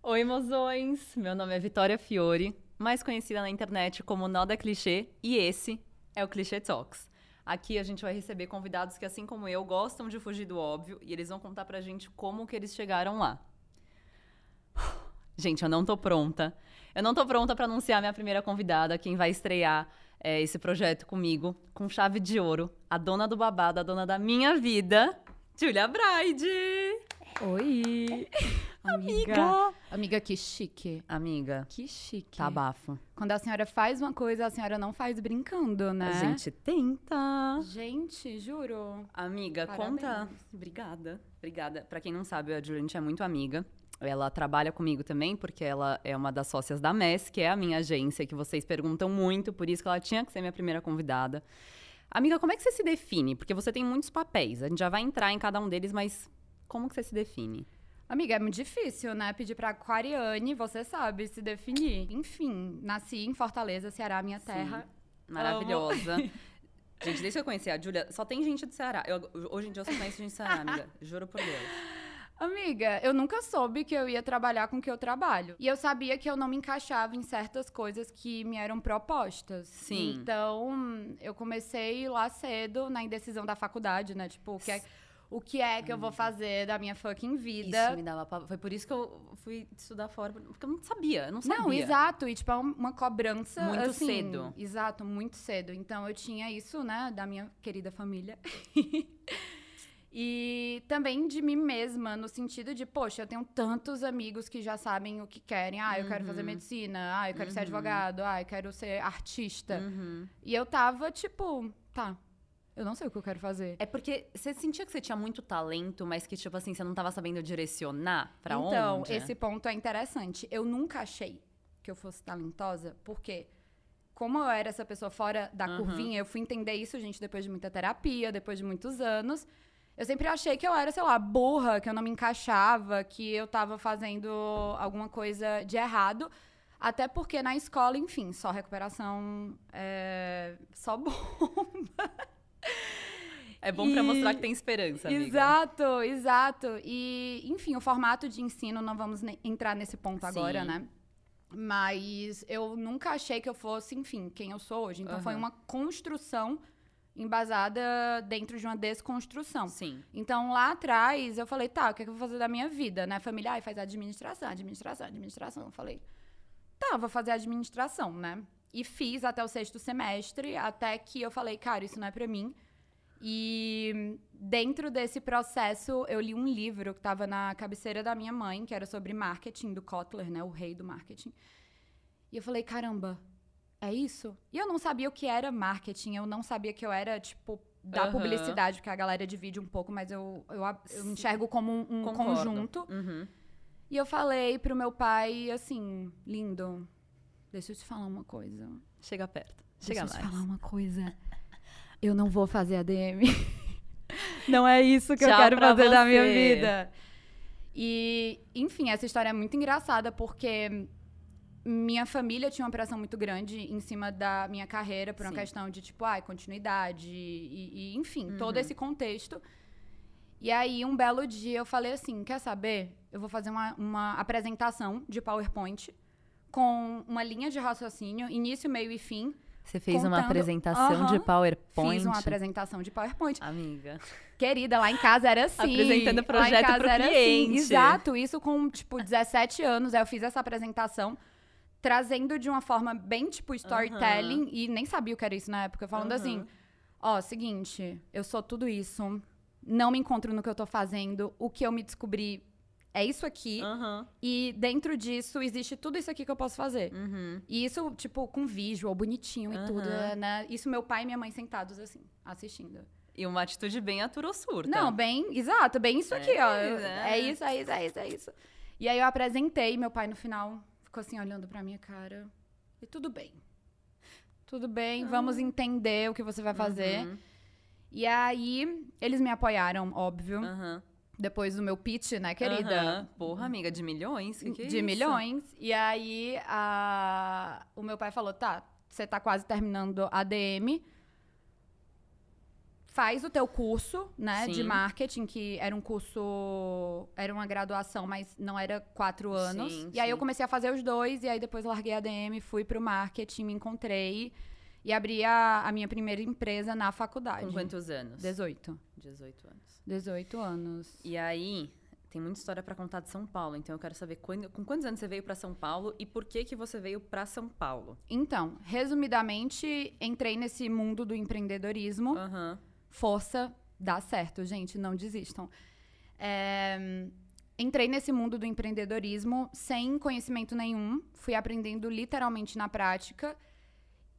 Oi, mozões! Meu nome é Vitória Fiore, mais conhecida na internet como Noda Clichê, e esse é o Clichê Talks. Aqui a gente vai receber convidados que, assim como eu, gostam de fugir do óbvio e eles vão contar pra gente como que eles chegaram lá. Gente, eu não tô pronta. Eu não tô pronta para anunciar minha primeira convidada, quem vai estrear é, esse projeto comigo, com chave de ouro, a dona do babado, a dona da minha vida, Julia Bride! Oi! Amiga! Amiga, que chique. Amiga, Que chique. tá bafo. Quando a senhora faz uma coisa, a senhora não faz brincando, né? A gente tenta. Gente, juro. Amiga, Parabéns. conta. Obrigada. Obrigada. Pra quem não sabe, a gente é muito amiga. Ela trabalha comigo também, porque ela é uma das sócias da MES, que é a minha agência, que vocês perguntam muito, por isso que ela tinha que ser minha primeira convidada. Amiga, como é que você se define? Porque você tem muitos papéis. A gente já vai entrar em cada um deles, mas como que você se define? Amiga, é muito difícil, né? Pedir pra Aquariane, você sabe, se definir. Enfim, nasci em Fortaleza, Ceará, minha terra. Maravilhosa. Gente, desde que eu conheci a Júlia, só tem gente do Ceará. Eu- hoje em dia eu só conheço gente do Ceará, amiga. Juro por Deus. Amiga, eu nunca soube que eu ia trabalhar com o que eu trabalho. E eu sabia que eu não me encaixava em certas coisas que me eram propostas. Sim. Então, eu comecei lá cedo na indecisão da faculdade, né? Tipo, o que é, o que, é que eu vou fazer da minha fucking vida? Isso me dava pavor. Foi por isso que eu fui estudar fora, porque eu não sabia, eu não sabia. Não, exato. E, tipo, é um- uma cobrança. Muito assim, cedo. Exato, muito cedo. Então, eu tinha isso, né, da minha querida família. e também de mim mesma, no sentido de, poxa, eu tenho tantos amigos que já sabem o que querem. Ah, eu quero fazer Uhum. medicina. Ah, eu quero ser advogado. Ah, eu quero ser artista. Uhum. E eu tava, tipo, tá. Eu não sei o que eu quero fazer. É porque você sentia que você tinha muito talento, mas que, tipo assim, você não tava sabendo direcionar pra então, onde? esse ponto é interessante. Eu nunca achei que eu fosse talentosa, porque como eu era essa pessoa fora da Aham. curvinha, eu fui entender isso, gente, depois de muita terapia, depois de muitos anos. Eu sempre achei que eu era, sei lá, burra, que eu não me encaixava, que eu tava fazendo alguma coisa de errado. Até porque na escola, enfim, só recuperação, é, só bomba. É bom pra E- mostrar que tem esperança, amiga. Exato, exato. E, enfim, o formato de ensino, não vamos entrar nesse ponto agora, Sim. né? Mas eu nunca achei que eu fosse, enfim, quem eu sou hoje. Então foi Aham. uma construção embasada dentro de uma desconstrução. Sim. Então lá atrás eu falei, tá, o que, é que eu vou fazer da minha vida, né? Família, ai, faz administração, administração, administração. Eu falei, tá, vou fazer administração, né? E fiz até o sexto semestre, até que eu falei, cara, isso não é pra mim. E dentro desse processo, eu li um livro que estava na cabeceira da minha mãe, que era sobre marketing do Kotler, né? O rei do marketing. E eu falei, caramba, é isso? E eu não sabia o que era marketing, eu não sabia que eu era, tipo, da Aham. publicidade, porque a galera divide um pouco, mas eu, eu, eu enxergo como um, um conjunto. Uhum. E eu falei pro meu pai, assim, lindo, deixa eu te falar uma coisa. Chega perto. Chega Deixa eu te mais. falar uma coisa. Eu não vou fazer ADM. não é isso que eu Tchau quero pra fazer da minha vida. E, enfim, essa história é muito engraçada porque minha família tinha uma pressão muito grande em cima da minha carreira por uma Sim. questão de, tipo, ai, continuidade e, e, enfim, todo Uhum. esse contexto. E aí, um belo dia, eu falei assim, quer saber? Eu vou fazer uma, uma apresentação de PowerPoint com uma linha de raciocínio, início, meio e fim, Você fez uma Contando- apresentação de Aham. PowerPoint. Fiz uma apresentação de PowerPoint. Amiga. Querida, lá em casa era assim. Apresentando o Lá em projeto casa pro era cliente. Assim. Exato, isso com, tipo, 17 anos. Aí eu fiz essa apresentação, trazendo de uma forma bem, tipo, storytelling. E nem sabia o que era isso na época. Falando Aham. assim, ó, seguinte, eu sou tudo isso. Não me encontro no que eu tô fazendo. O que eu me descobri é isso aqui. Aham. E dentro disso, existe tudo isso aqui que eu posso fazer. Uhum. E isso, tipo, com visual, bonitinho e Aham. tudo, né? Isso meu pai e minha mãe sentados, assim, assistindo. E uma atitude bem atura ou surta. Não, bem, exato, bem isso aqui, ó. É, É, é. isso, é isso, é isso, é isso. E aí eu apresentei, meu pai no final ficou assim olhando pra minha cara. E tudo bem. Tudo bem, vamos entender o que você vai fazer. Uhum. E aí, eles me apoiaram, óbvio. Aham. Depois do meu pitch, né, querida? Aham. Porra, amiga, de milhões? Que que é de isso? milhões. E aí, a... o meu pai falou: tá, você tá quase terminando a DM. faz o teu curso, né, de Sim. marketing, que era um curso, era uma graduação, mas não era quatro anos. Sim, e aí eu sim. comecei a fazer os dois, e aí depois larguei a DM, fui pro marketing, me encontrei e abri a, a minha primeira empresa na faculdade. Com quantos anos? 18. 18 anos. 18 anos. E aí, tem muita história pra contar de São Paulo, então eu quero saber quando- com quantos anos você veio pra São Paulo e por que que você veio pra São Paulo? Então, resumidamente, entrei nesse mundo do empreendedorismo. Aham. Força, dá certo, gente, não desistam. É, entrei nesse mundo do empreendedorismo sem conhecimento nenhum, fui aprendendo literalmente na prática.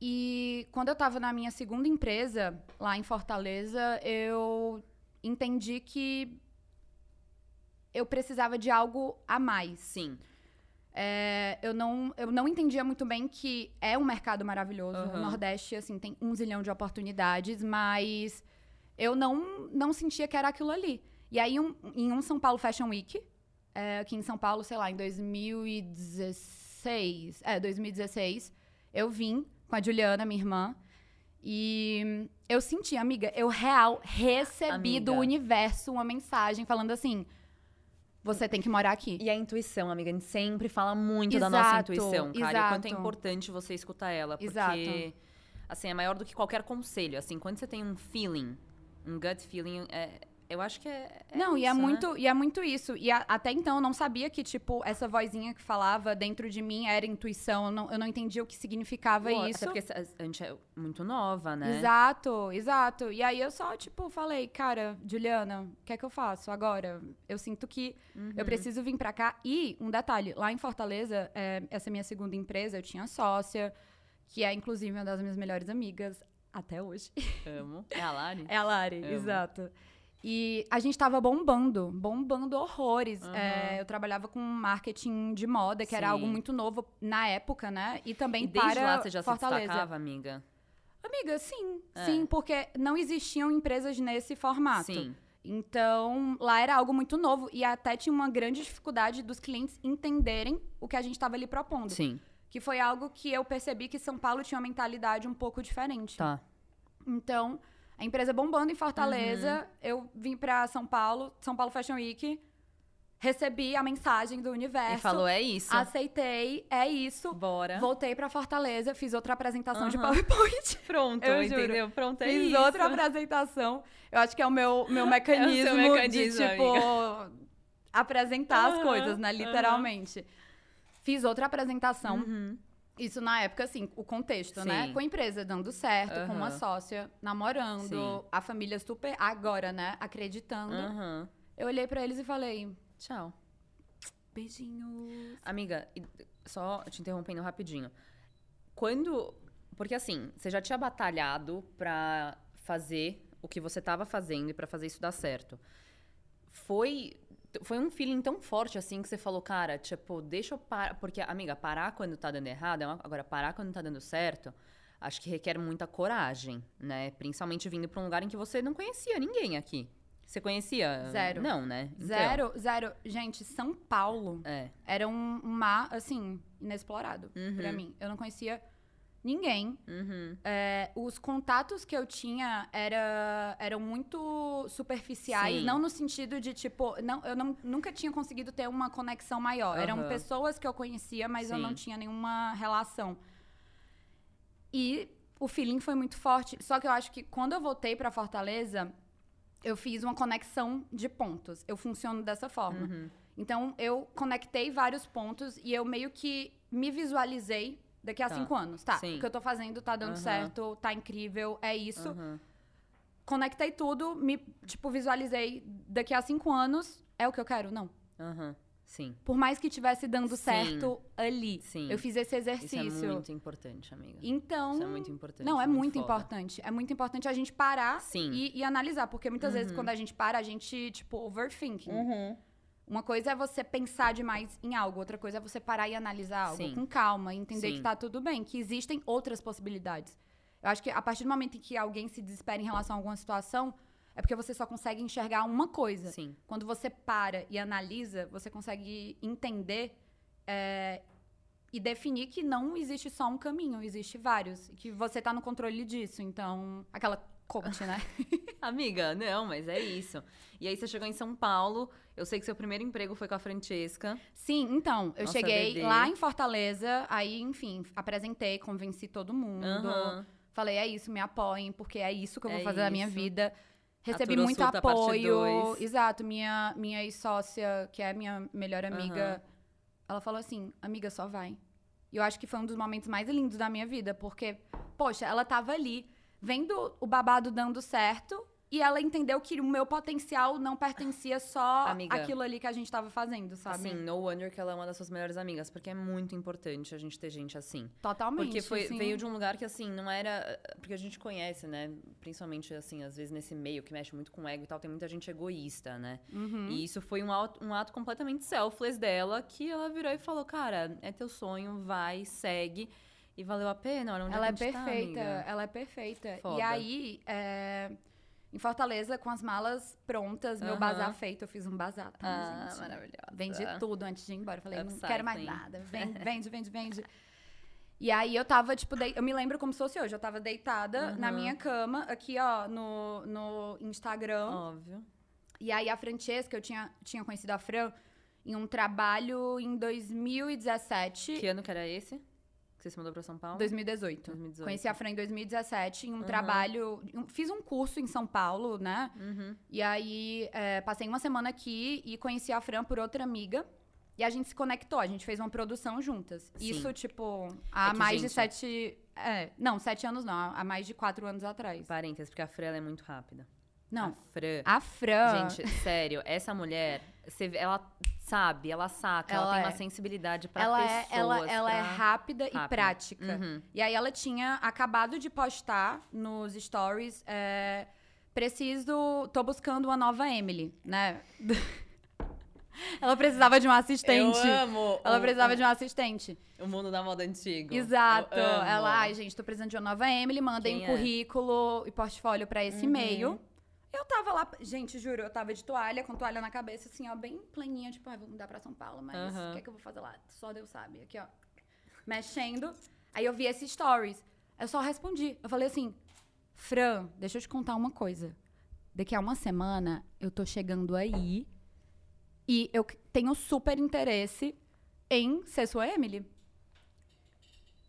E quando eu estava na minha segunda empresa, lá em Fortaleza, eu entendi que eu precisava de algo a mais. Sim. É, eu, não, eu não entendia muito bem que é um mercado maravilhoso. O Aham. Nordeste, assim, tem um zilhão de oportunidades, mas eu não, não sentia que era aquilo ali. E aí, um- em um São Paulo Fashion Week, é, aqui em São Paulo, sei lá, em 2016, é, 2016, eu vim com a Juliana, minha irmã, e eu senti, amiga, eu real recebi do Amiga. universo uma mensagem falando assim: você tem que morar aqui. E a intuição, amiga, a gente sempre fala muito da nossa Exato, intuição, cara. E o quanto é exato. importante você escutar ela. Porque, Exato. assim, é maior do que qualquer conselho. Assim, quando você tem um feeling, um gut feeling, é- eu acho que é. é não, e é isso, né? muito, e é muito isso. E a- até então eu não sabia que, tipo, essa vozinha que falava dentro de mim era intuição. Eu não, eu não entendia o que significava Pô, isso. Até porque a gente é muito nova, né? Exato, exato. E aí eu só, tipo, falei, cara, Juliana, o que é que eu faço agora? Eu sinto que Uhum. eu preciso vir pra cá. E, um detalhe, lá em Fortaleza, é, essa minha segunda empresa, eu tinha sócia, que é, inclusive, uma das minhas melhores amigas até hoje. Amo. É a Lari? É a Lari, Amo. exato. E a gente tava bombando, bombando horrores. Aham. É, eu trabalhava com marketing de moda, que era Sim. algo muito novo na época, né? E também E desde para lá você já Fortaleza. se destacava, amiga? Amiga, sim, É. sim, porque não existiam empresas nesse formato. Sim. Então, lá era algo muito novo e até tinha uma grande dificuldade dos clientes entenderem o que a gente estava ali propondo. Sim. Que foi algo que eu percebi que São Paulo tinha uma mentalidade um pouco diferente. Tá. Então, a empresa bombando em Fortaleza, Uhum. eu vim pra São Paulo, São Paulo Fashion Week, recebi a mensagem do universo, E falou, é isso. aceitei, é isso. Bora. Voltei pra Fortaleza, fiz outra apresentação de Aham. PowerPoint. Pronto, Eu juro. entendeu? Pronto, é Fiz isso. outra apresentação. Eu acho que é o meu, meu mecanismo, mecanismo, de, tipo, apresentar as Aham, coisas, né? Literalmente. Fiz outra apresentação. Uhum. Isso na época, assim, o contexto, né? Sim. Com a empresa dando certo, com uma sócia namorando, Sim. a família super, agora, né? Acreditando. Aham. Eu olhei pra eles e falei, Tchau. beijinhos. Amiga, só te interrompendo rapidinho. Quando. Porque assim, você já tinha batalhado pra fazer o que você tava fazendo e pra fazer isso dar certo. Foi. Foi um feeling tão forte assim que você falou, cara, tipo, deixa eu parar. Porque, amiga, parar quando tá dando errado, é uma- agora parar quando tá dando certo, acho que requer muita coragem, né? Principalmente vindo pra um lugar em que você não conhecia ninguém aqui. Você conhecia? Zero. Não, né? Então, Zero, zero. Gente, São Paulo É. era um mar, assim, inexplorado pra Uhum. mim. Eu não conhecia ninguém. Uhum. É, os contatos que eu tinha era, eram muito superficiais, Sim. não no sentido de, tipo, não, eu não, nunca tinha conseguido ter uma conexão maior. Eram Aham. pessoas que eu conhecia, mas eu Sim. não tinha nenhuma relação. E o feeling foi muito forte. Só que eu acho que quando eu voltei pra Fortaleza, eu fiz uma conexão de pontos. Eu funciono dessa forma. Uhum. Então, eu conectei vários pontos e eu meio que me visualizei daqui a Tá. cinco anos. Tá, Sim. o que eu tô fazendo tá dando Aham. certo, tá incrível, é isso. Aham. Conectei tudo, me, tipo, visualizei daqui a cinco anos, é o que eu quero? Não. Aham. Sim. Por mais que tivesse dando Sim. certo ali. Sim. Eu fiz esse Isso exercício. é muito importante, amiga. Então. Isso é muito importante. Não, é muito, foda. importante. É muito importante a gente parar e, e analisar. Porque muitas vezes, Uhum. quando a gente para, a gente, tipo, overthinking. Uhum. Uma coisa é você pensar demais em algo, outra coisa é você parar e analisar algo Sim. com calma, entender Sim. que tá tudo bem, que existem outras possibilidades. Eu acho que a partir do momento em que alguém se desespera em relação a alguma situação, é porque você só consegue enxergar uma coisa. Sim. Quando você para e analisa, você consegue entender é, e definir que não existe só um caminho, existe vários. e Que você tá no controle disso. Então, aquela coach, né? Amiga, não, mas é isso. E aí você chegou em São Paulo. Eu sei que seu primeiro emprego foi com a Francesca. Sim, então, eu Nossa, cheguei bebê. lá em Fortaleza, aí, enfim, apresentei, convenci todo mundo. Aham. Falei, é isso, me apoiem, porque é isso que eu vou É fazer da minha isso. vida. Recebi Aturou muito apoio. Exato, minha, minha ex-sócia, que é minha melhor amiga, Aham. ela falou assim: amiga, só vai. E eu acho que foi um dos momentos mais lindos da minha vida, porque, poxa, ela tava ali, vendo o babado dando certo, e ela entendeu que o meu potencial não pertencia só Amiga. àquilo ali que a gente tava fazendo, sabe? Assim, no wonder que ela é uma das suas melhores amigas, porque é muito importante a gente ter gente assim. Totalmente. Porque foi, sim. veio de um lugar que, assim, não era. Porque a gente conhece, né? Principalmente, assim, às vezes nesse meio que mexe muito com ego e tal, tem muita gente egoísta, né? Uhum. E isso foi um ato, um ato completamente selfless dela, que ela virou e falou: Cara, é teu sonho, vai, segue. E valeu a pena, olha onde Ela é é tá, perfeita, amiga. ela é perfeita. E aí, é, em Fortaleza, com as malas prontas, meu bazar feito, eu fiz um bazar. tá, Ah, gente? maravilhosa. Vendi tudo antes de ir embora. Falei, não Upcycling. quero mais nada. Vende, vende, vende, vende. E aí eu tava, tipo, dei- eu me lembro como se fosse hoje. Eu tava deitada na Aham. minha cama, aqui, ó, no, no Instagram. Óbvio. E aí a Francesca, eu tinha, tinha conhecido a Fran em um trabalho em 2017. Que ano que era esse? Que você se mudou pra São Paulo? 2018. 2018. Conheci a Fran em 2017 em um Aham. trabalho. Fiz um curso em São Paulo, né? Uhum. E aí é, passei uma semana aqui e conheci a Fran por outra amiga. E a gente se conectou, a gente fez uma produção juntas. Sim. Isso, tipo, há É mais de gente- sete. É, não, sete anos não, há mais de quatro anos atrás. Parênteses, porque a Fran ela é muito rápida. Não, A Fran. a Fran. Gente, sério, essa mulher, você ela sabe, ela saca, ela, Ela tem é. uma sensibilidade pra ela pessoas. é, ela, ela é pra- rápida, e Rápida. prática. Uhum. E aí ela tinha acabado de postar nos stories. é, preciso. tô buscando uma nova Emily, né? ela precisava de um assistente. Eu amo Ela o- precisava o, de um assistente. o mundo da moda antigo. Exato. Ela, ai, gente, tô precisando de uma nova Emily, mandem um é? currículo e portfólio pra esse Uhum. e-mail. Eu tava lá, gente, juro, eu tava de toalha, com toalha na cabeça, assim, ó, bem planinha, tipo, ai, vou mudar pra São Paulo, mas o Aham. que é que eu vou fazer lá? Só Deus sabe. Aqui, ó, mexendo. Aí eu vi esses stories. Eu só respondi. Eu falei assim, Fran, deixa eu te contar uma coisa. Daqui a uma semana, eu tô chegando aí e eu tenho super interesse em ser sua Emily.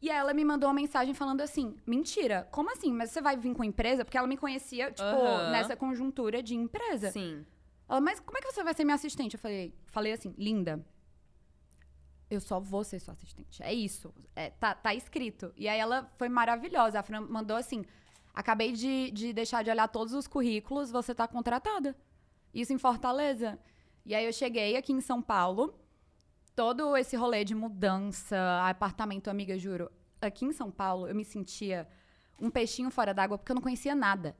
E ela me mandou uma mensagem falando assim: mentira, como assim? Mas você vai vir com empresa? Porque ela me conhecia, tipo, Aham. nessa conjuntura de empresa. Sim. Ela, mas como é que você vai ser minha assistente? Eu falei, falei assim, linda. Eu só vou ser sua assistente. É isso. É, tá, tá escrito. E aí ela foi maravilhosa. A Fran mandou assim: acabei de, de deixar de olhar todos os currículos, você tá contratada. Isso em Fortaleza. E aí eu cheguei aqui em São Paulo. Todo esse rolê de mudança, apartamento, amiga, juro. Aqui em São Paulo, eu me sentia um peixinho fora d'água porque eu não conhecia nada.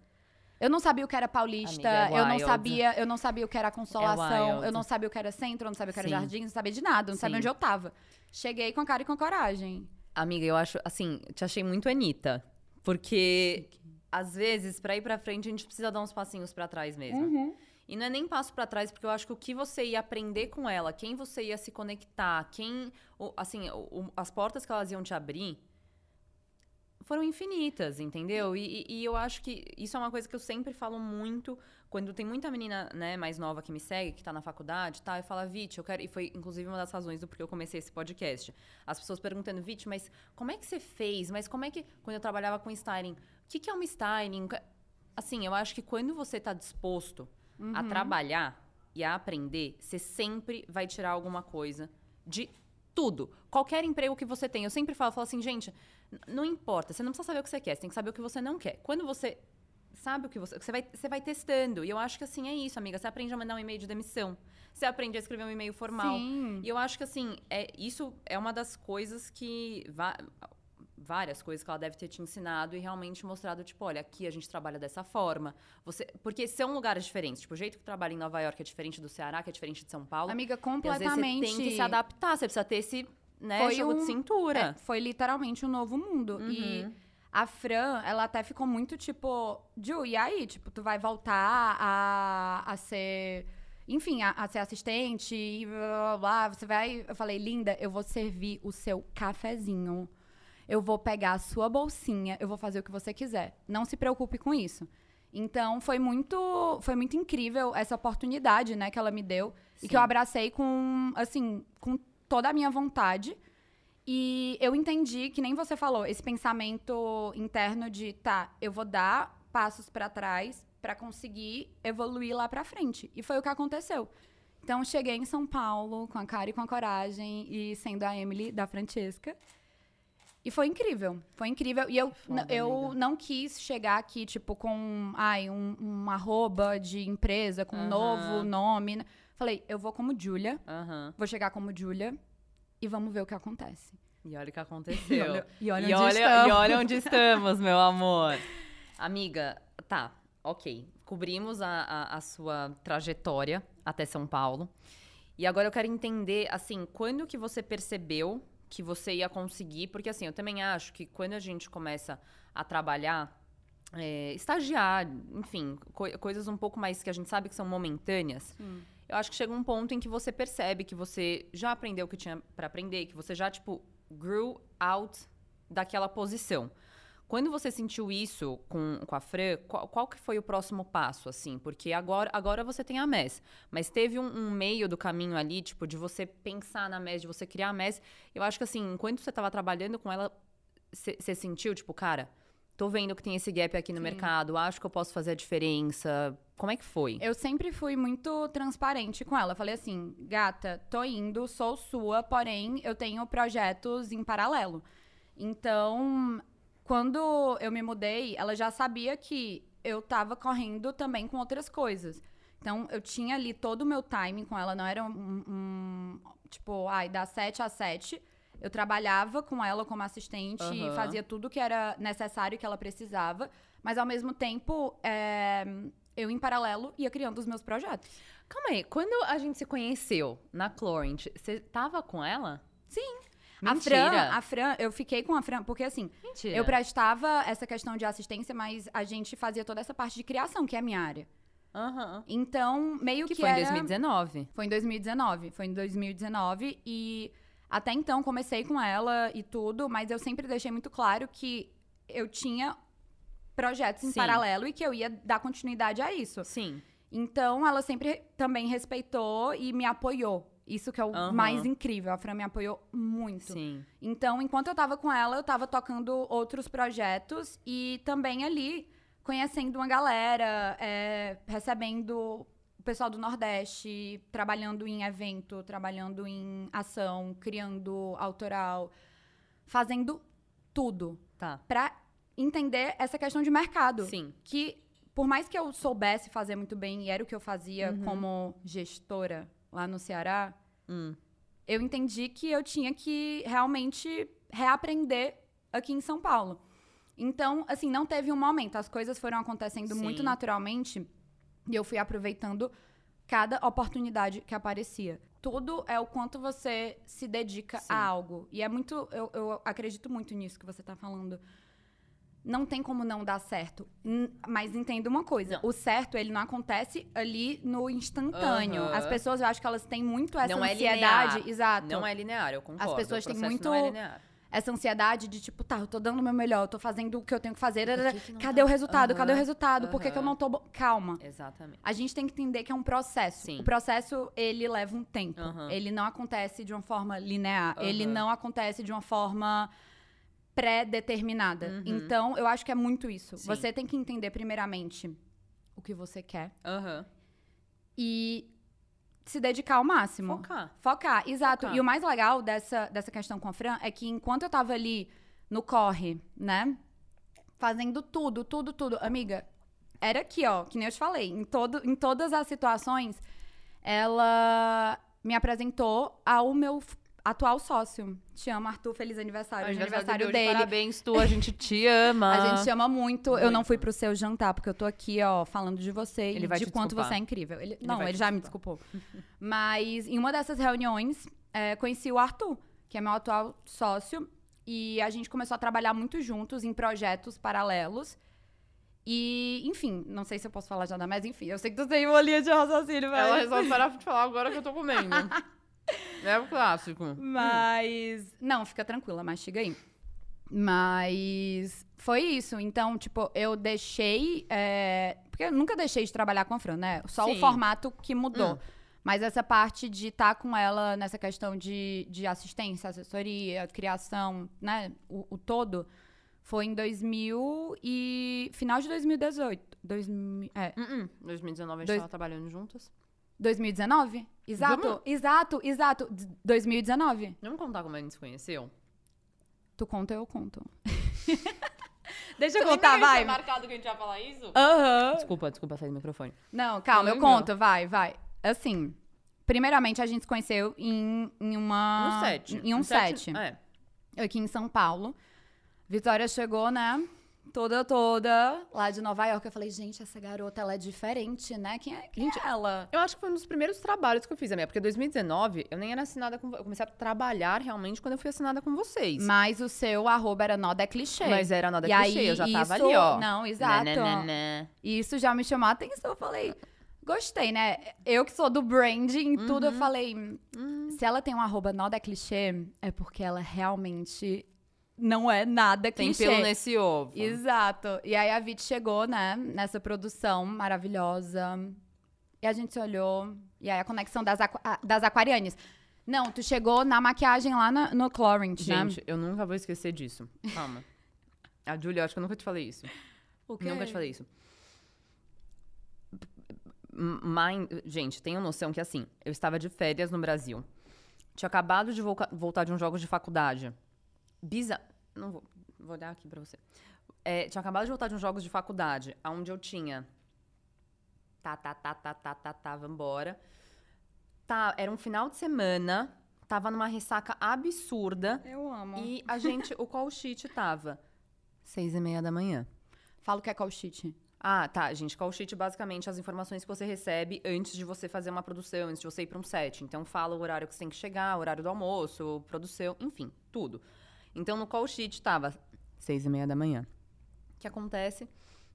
Eu não sabia o que era paulista, Amiga, é eu não sabia, eu não sabia o que era consolação, wild. eu não sabia o que era centro, eu não sabia o que era Sim. jardim, não sabia de nada, eu não sabia Sim. onde eu tava. Cheguei com a cara e com a coragem. Amiga, eu acho, assim, te achei muito Anitta. Porque, às vezes, pra ir pra frente, a gente precisa dar uns passinhos pra trás mesmo. Uhum. E não é nem passo pra trás, porque eu acho que o que você ia aprender com ela, quem você ia se conectar, quem. Assim, as portas que elas iam te abrir foram infinitas, entendeu? E, e- eu acho que isso é uma coisa que eu sempre falo muito quando tem muita menina, né, mais nova que me segue, que tá na faculdade, tá? E fala, Vit, eu quero. E foi, inclusive, uma das razões do porquê eu comecei esse podcast. As pessoas perguntando, Vit, mas como é que você fez? Mas como é que. Quando eu trabalhava com styling, o que, que é um styling? Assim, eu acho que quando você tá disposto a trabalhar e a aprender, você sempre vai tirar alguma coisa de tudo. Qualquer emprego que você tem. Eu sempre falo, falo assim, gente, não importa, você não precisa saber o que você quer, você tem que saber o que você não quer. Quando você sabe o que você. Você vai, você vai testando. E eu acho que assim é isso, amiga. Você aprende a mandar um e-mail de demissão. Você aprende a escrever um e-mail formal. Sim. E eu acho que assim, é, isso é uma das coisas que. va- várias coisas que ela deve ter te ensinado e realmente mostrado, tipo, olha, aqui a gente trabalha dessa forma. Você, porque são lugares diferentes. Tipo, o jeito que trabalha em Nova York é diferente do Ceará, que é diferente de São Paulo. Amiga, E às vezes completamente. você tem que se adaptar, você precisa ter esse né, Foi jogo de um- cintura. É, foi literalmente um novo mundo. E Uhum. a Fran, ela até ficou muito tipo, Ju, e aí? Tipo, tu vai voltar a, a ser. Enfim, a, a ser assistente e blá, blá, blá. Você vai. Eu falei, linda, eu vou servir o seu cafezinho. Eu vou pegar a sua bolsinha, eu vou fazer o que você quiser. Não se preocupe com isso. Então foi muito, foi muito incrível essa oportunidade, né, que ela me deu e que eu abracei com, assim, com toda a minha vontade. E eu entendi que nem você falou, esse pensamento interno de, tá, eu vou dar passos para trás para conseguir evoluir lá para frente. E foi o que aconteceu. Então cheguei em São Paulo com a cara e com a coragem e sendo a Emily da Francesca. E foi incrível, foi incrível. E eu, Foda, eu amiga. não quis chegar aqui, tipo, com ai, um, um arroba de empresa, com um novo nome. Falei, eu vou como Julia, vou chegar como Julia e vamos ver o que acontece. E olha o que aconteceu. E olha- e olha e onde olha, estamos. e olha onde estamos, meu amor. Amiga, tá, ok. Cobrimos a, a, a sua trajetória até São Paulo. E agora eu quero entender, assim, quando que você percebeu que você ia conseguir? Porque, assim, eu também acho que quando a gente começa a trabalhar, é, estagiar, enfim, coi- coisas um pouco mais que a gente sabe que são momentâneas. Eu acho que chega um ponto em que você percebe que você já aprendeu o que tinha pra aprender, que você já, tipo, grew out daquela posição. Quando você sentiu isso com, com a Fran, qual, qual que foi o próximo passo, assim? Porque agora, agora você tem a MES, mas teve um, um meio do caminho ali, tipo, de você pensar na MES, de você criar a MES. Eu acho que, assim, enquanto você tava trabalhando com ela, você sentiu, tipo, cara, tô vendo que tem esse gap aqui no Sim. mercado, acho que eu posso fazer a diferença. Como é que foi? Eu sempre fui muito transparente com ela. Falei assim, gata, tô indo, sou sua, porém eu tenho projetos em paralelo. Então, quando eu me mudei, ela já sabia que eu tava correndo também com outras coisas. Então, eu tinha ali todo o meu timing com ela, não era um, um- tipo, ai, das 7 às 7. Eu trabalhava com ela como assistente e Aham. fazia tudo que era necessário que ela precisava. Mas, ao mesmo tempo, é, eu, em paralelo, ia criando os meus projetos. Calma aí, quando a gente se conheceu na Clorent, você tava com ela? Sim. Mentira. A Fran, a Fran, eu fiquei com a Fran, porque assim, Mentira. eu prestava essa questão de assistência, mas a gente fazia toda essa parte de criação, que é a minha área. Aham. Então, meio Que que, foi em era... 2019. Foi em 2019. Foi em 2019 e até então comecei com ela e tudo, mas eu sempre deixei muito claro que eu tinha projetos em Sim. paralelo e que eu ia dar continuidade a isso. Sim. Então, ela sempre também respeitou e me apoiou. Isso que é o Aham. mais incrível. A Fran me apoiou muito. Sim. Então, enquanto eu tava com ela, eu tava tocando outros projetos e também ali conhecendo uma galera, é, recebendo o pessoal do Nordeste, trabalhando em evento, trabalhando em ação, criando autoral, fazendo tudo Tá. pra entender essa questão de mercado. Sim. Que, por mais que eu soubesse fazer muito bem, e era o que eu fazia como gestora lá no Ceará, Hum. eu entendi que eu tinha que realmente reaprender aqui em São Paulo. Então, assim, não teve um momento. As coisas foram acontecendo Sim. muito naturalmente e eu fui aproveitando cada oportunidade que aparecia. Tudo é o quanto você se dedica Sim. a algo. E é muito. Eu, eu acredito muito nisso que você tá falando. Não tem como não dar certo. Mas entenda uma coisa: Não. o certo, ele não acontece ali no instantâneo. As pessoas, eu acho que elas têm muito essa Não é ansiedade. linear. Exato. Não é linear, eu concordo. pessoas o têm processo muito- Não é linear. essa ansiedade de tipo, tá, eu tô dando o meu melhor, eu tô fazendo o que eu tenho que fazer. Que que Cadê tá? o resultado? Cadê o Aham, resultado? Por que, que eu não tô. bo- Calma. Exatamente. A gente tem que entender que é um processo. Sim. O processo, ele leva um tempo. Aham. Ele não acontece de uma forma linear. Ele não acontece de uma forma pré-determinada. Uhum. Então, eu acho que é muito isso. Sim. Você tem que entender, primeiramente, o que você quer Aham. e se dedicar ao máximo. Focar. Focar, exato. Focar. E o mais legal dessa, dessa questão com a Fran é que enquanto eu tava ali no corre, né? Fazendo tudo, tudo, tudo. Amiga, era aqui, ó, que nem eu te falei. Em, todo, em todas as situações, ela me apresentou ao meu atual sócio. Te amo, Arthur. Feliz aniversário. Hoje aniversário de dele. Parabéns, tu. A gente te ama. A gente te ama muito. Eu não Muito. fui pro seu jantar, porque eu tô aqui, ó, falando de você Ele e de quanto desculpar. você é incrível. Ele- Ele não, ele já me desculpou. Mas em uma dessas reuniões, é, conheci o Arthur, que é meu atual sócio. E a gente começou a trabalhar muito juntos em projetos paralelos. E, enfim, não sei se eu posso falar já, mas enfim, eu sei que tu tem uma linha de raciocínio, Ela mas... resolve parar de falar agora que eu tô comendo. é o clássico. Mas. Não, fica tranquila, mastiga aí. Mas. foi isso. Então, tipo, eu deixei. é, Porque eu nunca deixei de trabalhar com a Fran, né? Só o Sim. formato que mudou. Hum. Mas essa parte de estar com ela nessa questão de, de assistência, assessoria, criação, né? O, o todo, foi em 2000 e. Final de 2018. 2000, é, Hum, hum. 2019 a gente Dois- tava trabalhando juntas. 2019? Exato, Vamos- exato, exato. D- 2019. Vamos contar como a gente se conheceu? Tu conta, eu conto. Deixa eu lembra contar, vai. marcado que a gente ia falar isso? Aham. Desculpa, desculpa sair do microfone. Não, calma, eu conto, vai, vai. Assim, primeiramente a gente se conheceu em, em uma... No set. Em um No set. É. Aqui em São Paulo. Vitória chegou, né? Toda, toda, lá de Nova York. Eu falei, gente, essa garota, ela é diferente, né? Quem é, quem é ela? Eu acho que foi um dos primeiros trabalhos que eu fiz, a minha. Porque 2019, eu nem era assinada com... Eu comecei a trabalhar realmente quando eu fui assinada com vocês. Mas o seu arroba era Noda Clichê. Mas era nada E clichê, aí, eu já tava isso- ali, ó. Não, exato. Né, né, né, né. E isso já me chamou a atenção. Eu falei, gostei, né? Eu que sou do branding e tudo, Uhum. eu falei, se ela tem um arroba Noda Clichê, é porque ela realmente não é nada Tem clichê. pelo nesse ovo. Exato. E aí a Vit chegou, né, nessa produção maravilhosa. E a gente se olhou. E aí a conexão das, ah, das aquarianes. Não, tu chegou na maquiagem lá na- no Clorint, né? Gente, eu nunca vou esquecer disso. Calma. A Julia, acho que eu nunca te falei isso. O Nunca te falei isso. Mind, gente, tenham noção que assim, eu estava de férias no Brasil. Tinha acabado de voltar de uns jogos de faculdade. Bisa. Não vou. Vou olhar aqui pra você. É, tinha acabado de voltar de uns jogos de faculdade, onde eu tinha. Tá, tá, tá, tá, tá, tá, tá, vambora. Tá, era um final de semana. Tava numa ressaca absurda. Eu amo. E a gente, o call sheet tava seis e meia da manhã. Falo que é call sheet. Ah, tá, gente. Call sheet basicamente as informações que você recebe antes de você fazer uma produção, antes de você ir para um set. Então fala o horário que você tem que chegar, o horário do almoço, produção, enfim, tudo. Então no call sheet tava seis e meia da manhã. O que acontece?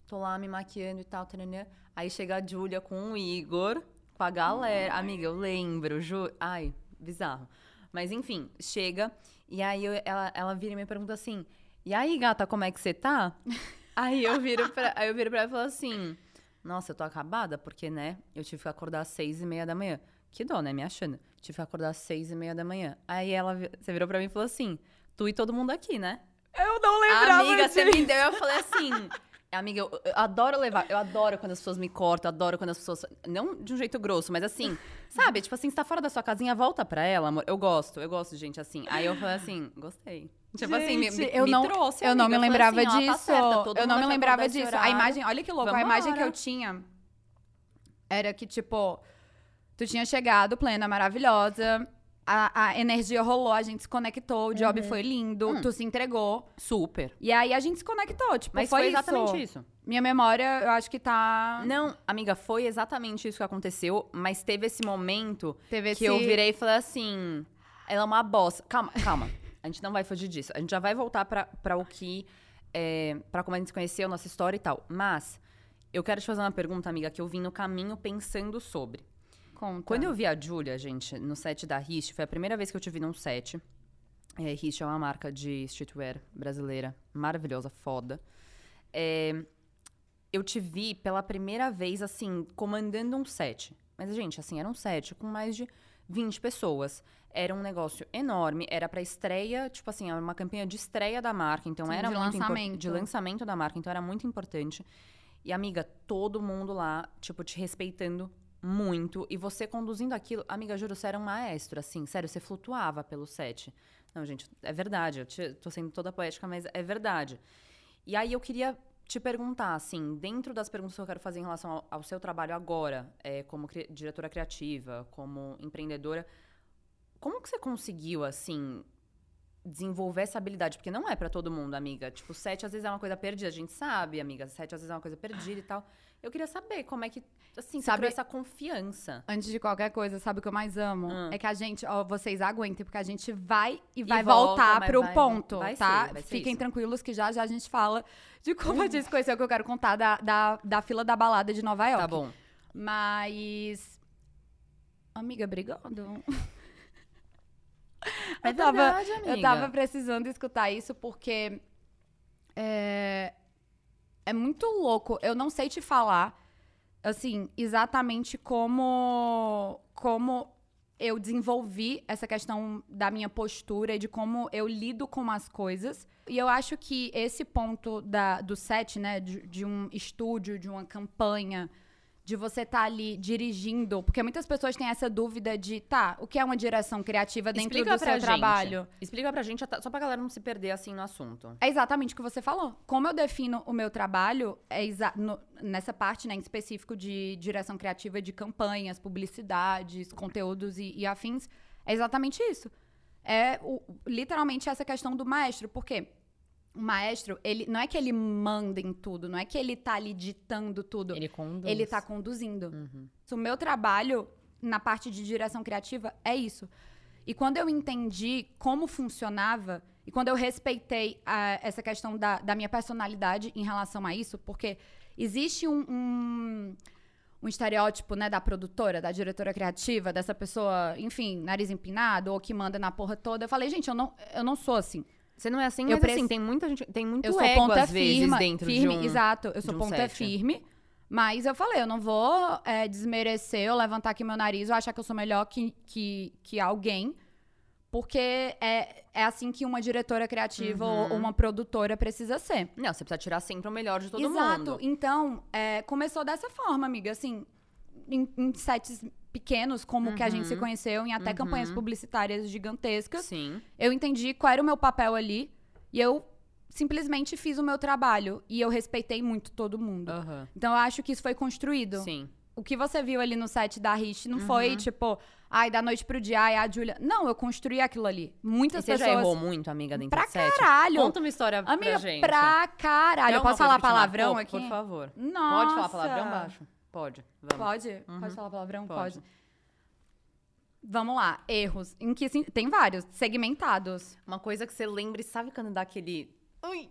Tô lá me maquiando e tal, taranã. aí chega a Júlia com o Igor, com a galera. Amiga, eu lembro, ju... Ai, bizarro. Mas enfim, chega e aí eu- ela, ela vira e me pergunta assim: E aí, gata, como é que você tá? Aí eu viro pra, aí eu viro pra ela e falo assim: Nossa, eu tô acabada, porque, né? Eu tive que acordar às seis e meia da manhã. Que dó, né? Me achando. Tive que acordar às seis e meia da manhã. Aí ela, você virou pra mim e falou assim: Tu e todo mundo aqui, né? Eu não lembrava Amiga, você disso. me deu. Eu falei assim. Amiga, eu, eu adoro levar. Eu adoro quando as pessoas me cortam, adoro quando as pessoas. Não de um jeito grosso, mas assim, sabe? Tipo assim, você tá fora da sua casinha, volta pra ela, amor. Eu gosto, eu gosto de gente assim. Aí eu falei assim, gostei. Tipo assim, me, Gente, me, eu me não, trouxe. Eu não me amiga. falei lembrava assim, ó, tá disso. certa, eu não me lembrava disso. A horário. imagem, olha que louco, a imagem que eu tinha era que, tipo, tu tinha chegado plena, maravilhosa. A, a energia rolou, a gente se conectou, o job Uhum. foi lindo, Hum. tu se entregou. Super. E aí a gente se conectou, tipo, Mas foi, foi, exatamente isso. isso. Minha memória, eu acho que tá. Não, amiga, foi exatamente isso que aconteceu, mas teve esse momento Teve esse. que eu virei e falei assim: ela é uma bosta. Calma, calma. A gente não vai fugir disso. A gente já vai voltar pra, pra o que. É, pra como a gente se conheceu, nossa história e tal. Mas eu quero te fazer uma pergunta, amiga, que eu vim no caminho pensando sobre. Conta. Quando eu vi a Julia, gente, no set da Rist, foi a primeira vez que eu te vi num set. É, Rist é uma marca de streetwear brasileira, maravilhosa, foda. É, eu te vi pela primeira vez, assim, comandando um set. Mas, gente, assim, era um set com mais de 20 pessoas. Era um negócio enorme, era pra estreia, tipo assim, era uma campanha de estreia da marca, então Sim, era de muito lançamento. de lançamento da marca, então era muito importante. E amiga, todo mundo lá, tipo, te respeitando muito e você conduzindo aquilo, amiga, juro, você era um maestro, assim, sério, você flutuava pelo set. Não, gente, é verdade, eu te- tô sendo toda poética, mas é verdade. E aí eu queria te perguntar, assim, dentro das perguntas que eu quero fazer em relação ao, ao seu trabalho agora, é, como cri- diretora criativa, como empreendedora, como que você conseguiu, assim, desenvolver essa habilidade? Porque não é pra todo mundo, amiga. Tipo, set às vezes é uma coisa perdida, a gente sabe, amiga. Set às vezes é uma coisa perdida e tal. Eu queria saber como é que, assim, Sabe- essa confiança. Antes de qualquer coisa, sabe o que eu mais amo? Hum. É que a gente, ó, vocês aguentem, porque a gente vai e vai volta, voltar pro vai- ponto, vai tá? ser, vai ser Fiquem isso. tranquilos que já já a gente fala de como a gente se conheceu, que eu quero contar da, da, da fila da balada de Nova York. Tá bom. Mas. Amiga, obrigado. É eu, tava, verdade, eu tava precisando escutar isso porque É, é muito louco. Eu não sei te falar, assim, exatamente como, como eu desenvolvi essa questão da minha postura e de como eu lido com as coisas. E eu acho que esse ponto da, do set, né, de, de um estúdio, de uma campanha, de você estar tá ali dirigindo, porque muitas pessoas têm essa dúvida de, tá, o que é uma direção criativa dentro Explica do seu gente. trabalho? Explica pra gente, só pra galera não se perder assim no assunto. É exatamente o que você falou. Como eu defino o meu trabalho, é no, nessa parte, né, em específico de direção criativa de campanhas, publicidades, conteúdos e, e afins, é exatamente isso. É o, literalmente essa questão do maestro, porque o maestro, ele não é que ele manda em tudo, não é que ele tá ali ditando tudo. Ele conduz. Ele tá conduzindo. Uhum. O meu trabalho na parte de direção criativa é isso. E quando eu entendi como funcionava, e quando eu respeitei a, essa questão da, da, minha personalidade em relação a isso, porque existe um, um, um, estereótipo, né, da produtora, da diretora criativa, dessa pessoa, enfim, nariz empinado, ou que manda na porra toda. Eu falei, gente, eu não, eu não sou assim. Você não é assim, Eu mas preci- assim, tem muita gente, tem muito Eu sou ego ponta às vezes dentro firme, de um... exato. Eu sou um ponta set. firme. Mas eu falei, eu não vou é, desmerecer ou levantar aqui meu nariz ou achar que eu sou melhor que, que, que alguém. Porque é, é assim que uma diretora criativa ou- Uhum. ou uma produtora precisa ser. Não, você precisa tirar sempre o melhor de todo Exato. mundo. Então, é, começou dessa forma, amiga. Assim, em, em sets pequenos, como o que a gente se Uhum. conheceu, em até Uhum. campanhas publicitárias gigantescas Sim. eu entendi qual era o meu papel ali e eu simplesmente fiz o meu trabalho e eu respeitei muito todo mundo. Aham. Então eu acho que isso foi construído. Sim. O que você viu ali no set da Rich não Uhum. foi tipo, ai, da noite pro dia, ai, a Julia. Não, eu construí aquilo ali. E Muitas você pessoas. já errou muito, amiga, dentro Pra do set? caralho! Conta uma história Amiga, pra gente. pra caralho. Posso falar palavrão aqui? Por favor. Nossa. Pode falar palavrão baixo? Pode. Vamos. Pode? Uhum. Pode falar palavrão? Pode. Pode. Vamos lá, erros. Em que tem vários, segmentados. Uma coisa que você lembra e sabe quando dá aquele... Ui!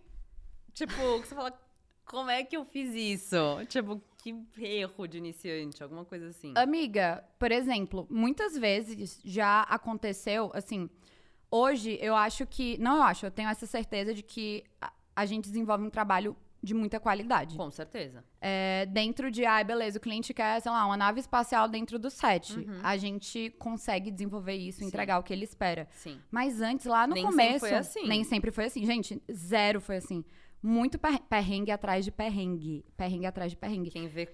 Tipo, que você fala, como é que eu fiz isso? Tipo, que erro de iniciante, alguma coisa assim. Amiga, por exemplo, muitas vezes já aconteceu, assim, hoje eu acho que, não eu acho, eu tenho essa certeza de que a, a gente desenvolve um trabalho de muita qualidade. Com certeza. É, dentro de, ai, beleza, o cliente quer, sei lá, uma nave espacial dentro do set. Uhum. A gente consegue desenvolver isso, Sim. entregar o que ele espera. Sim. Mas antes, lá no Nem sempre começo. foi assim. Nem sempre foi assim. Gente, zero foi assim. Muito per- perrengue atrás de perrengue. Perrengue atrás de perrengue. Quem vê...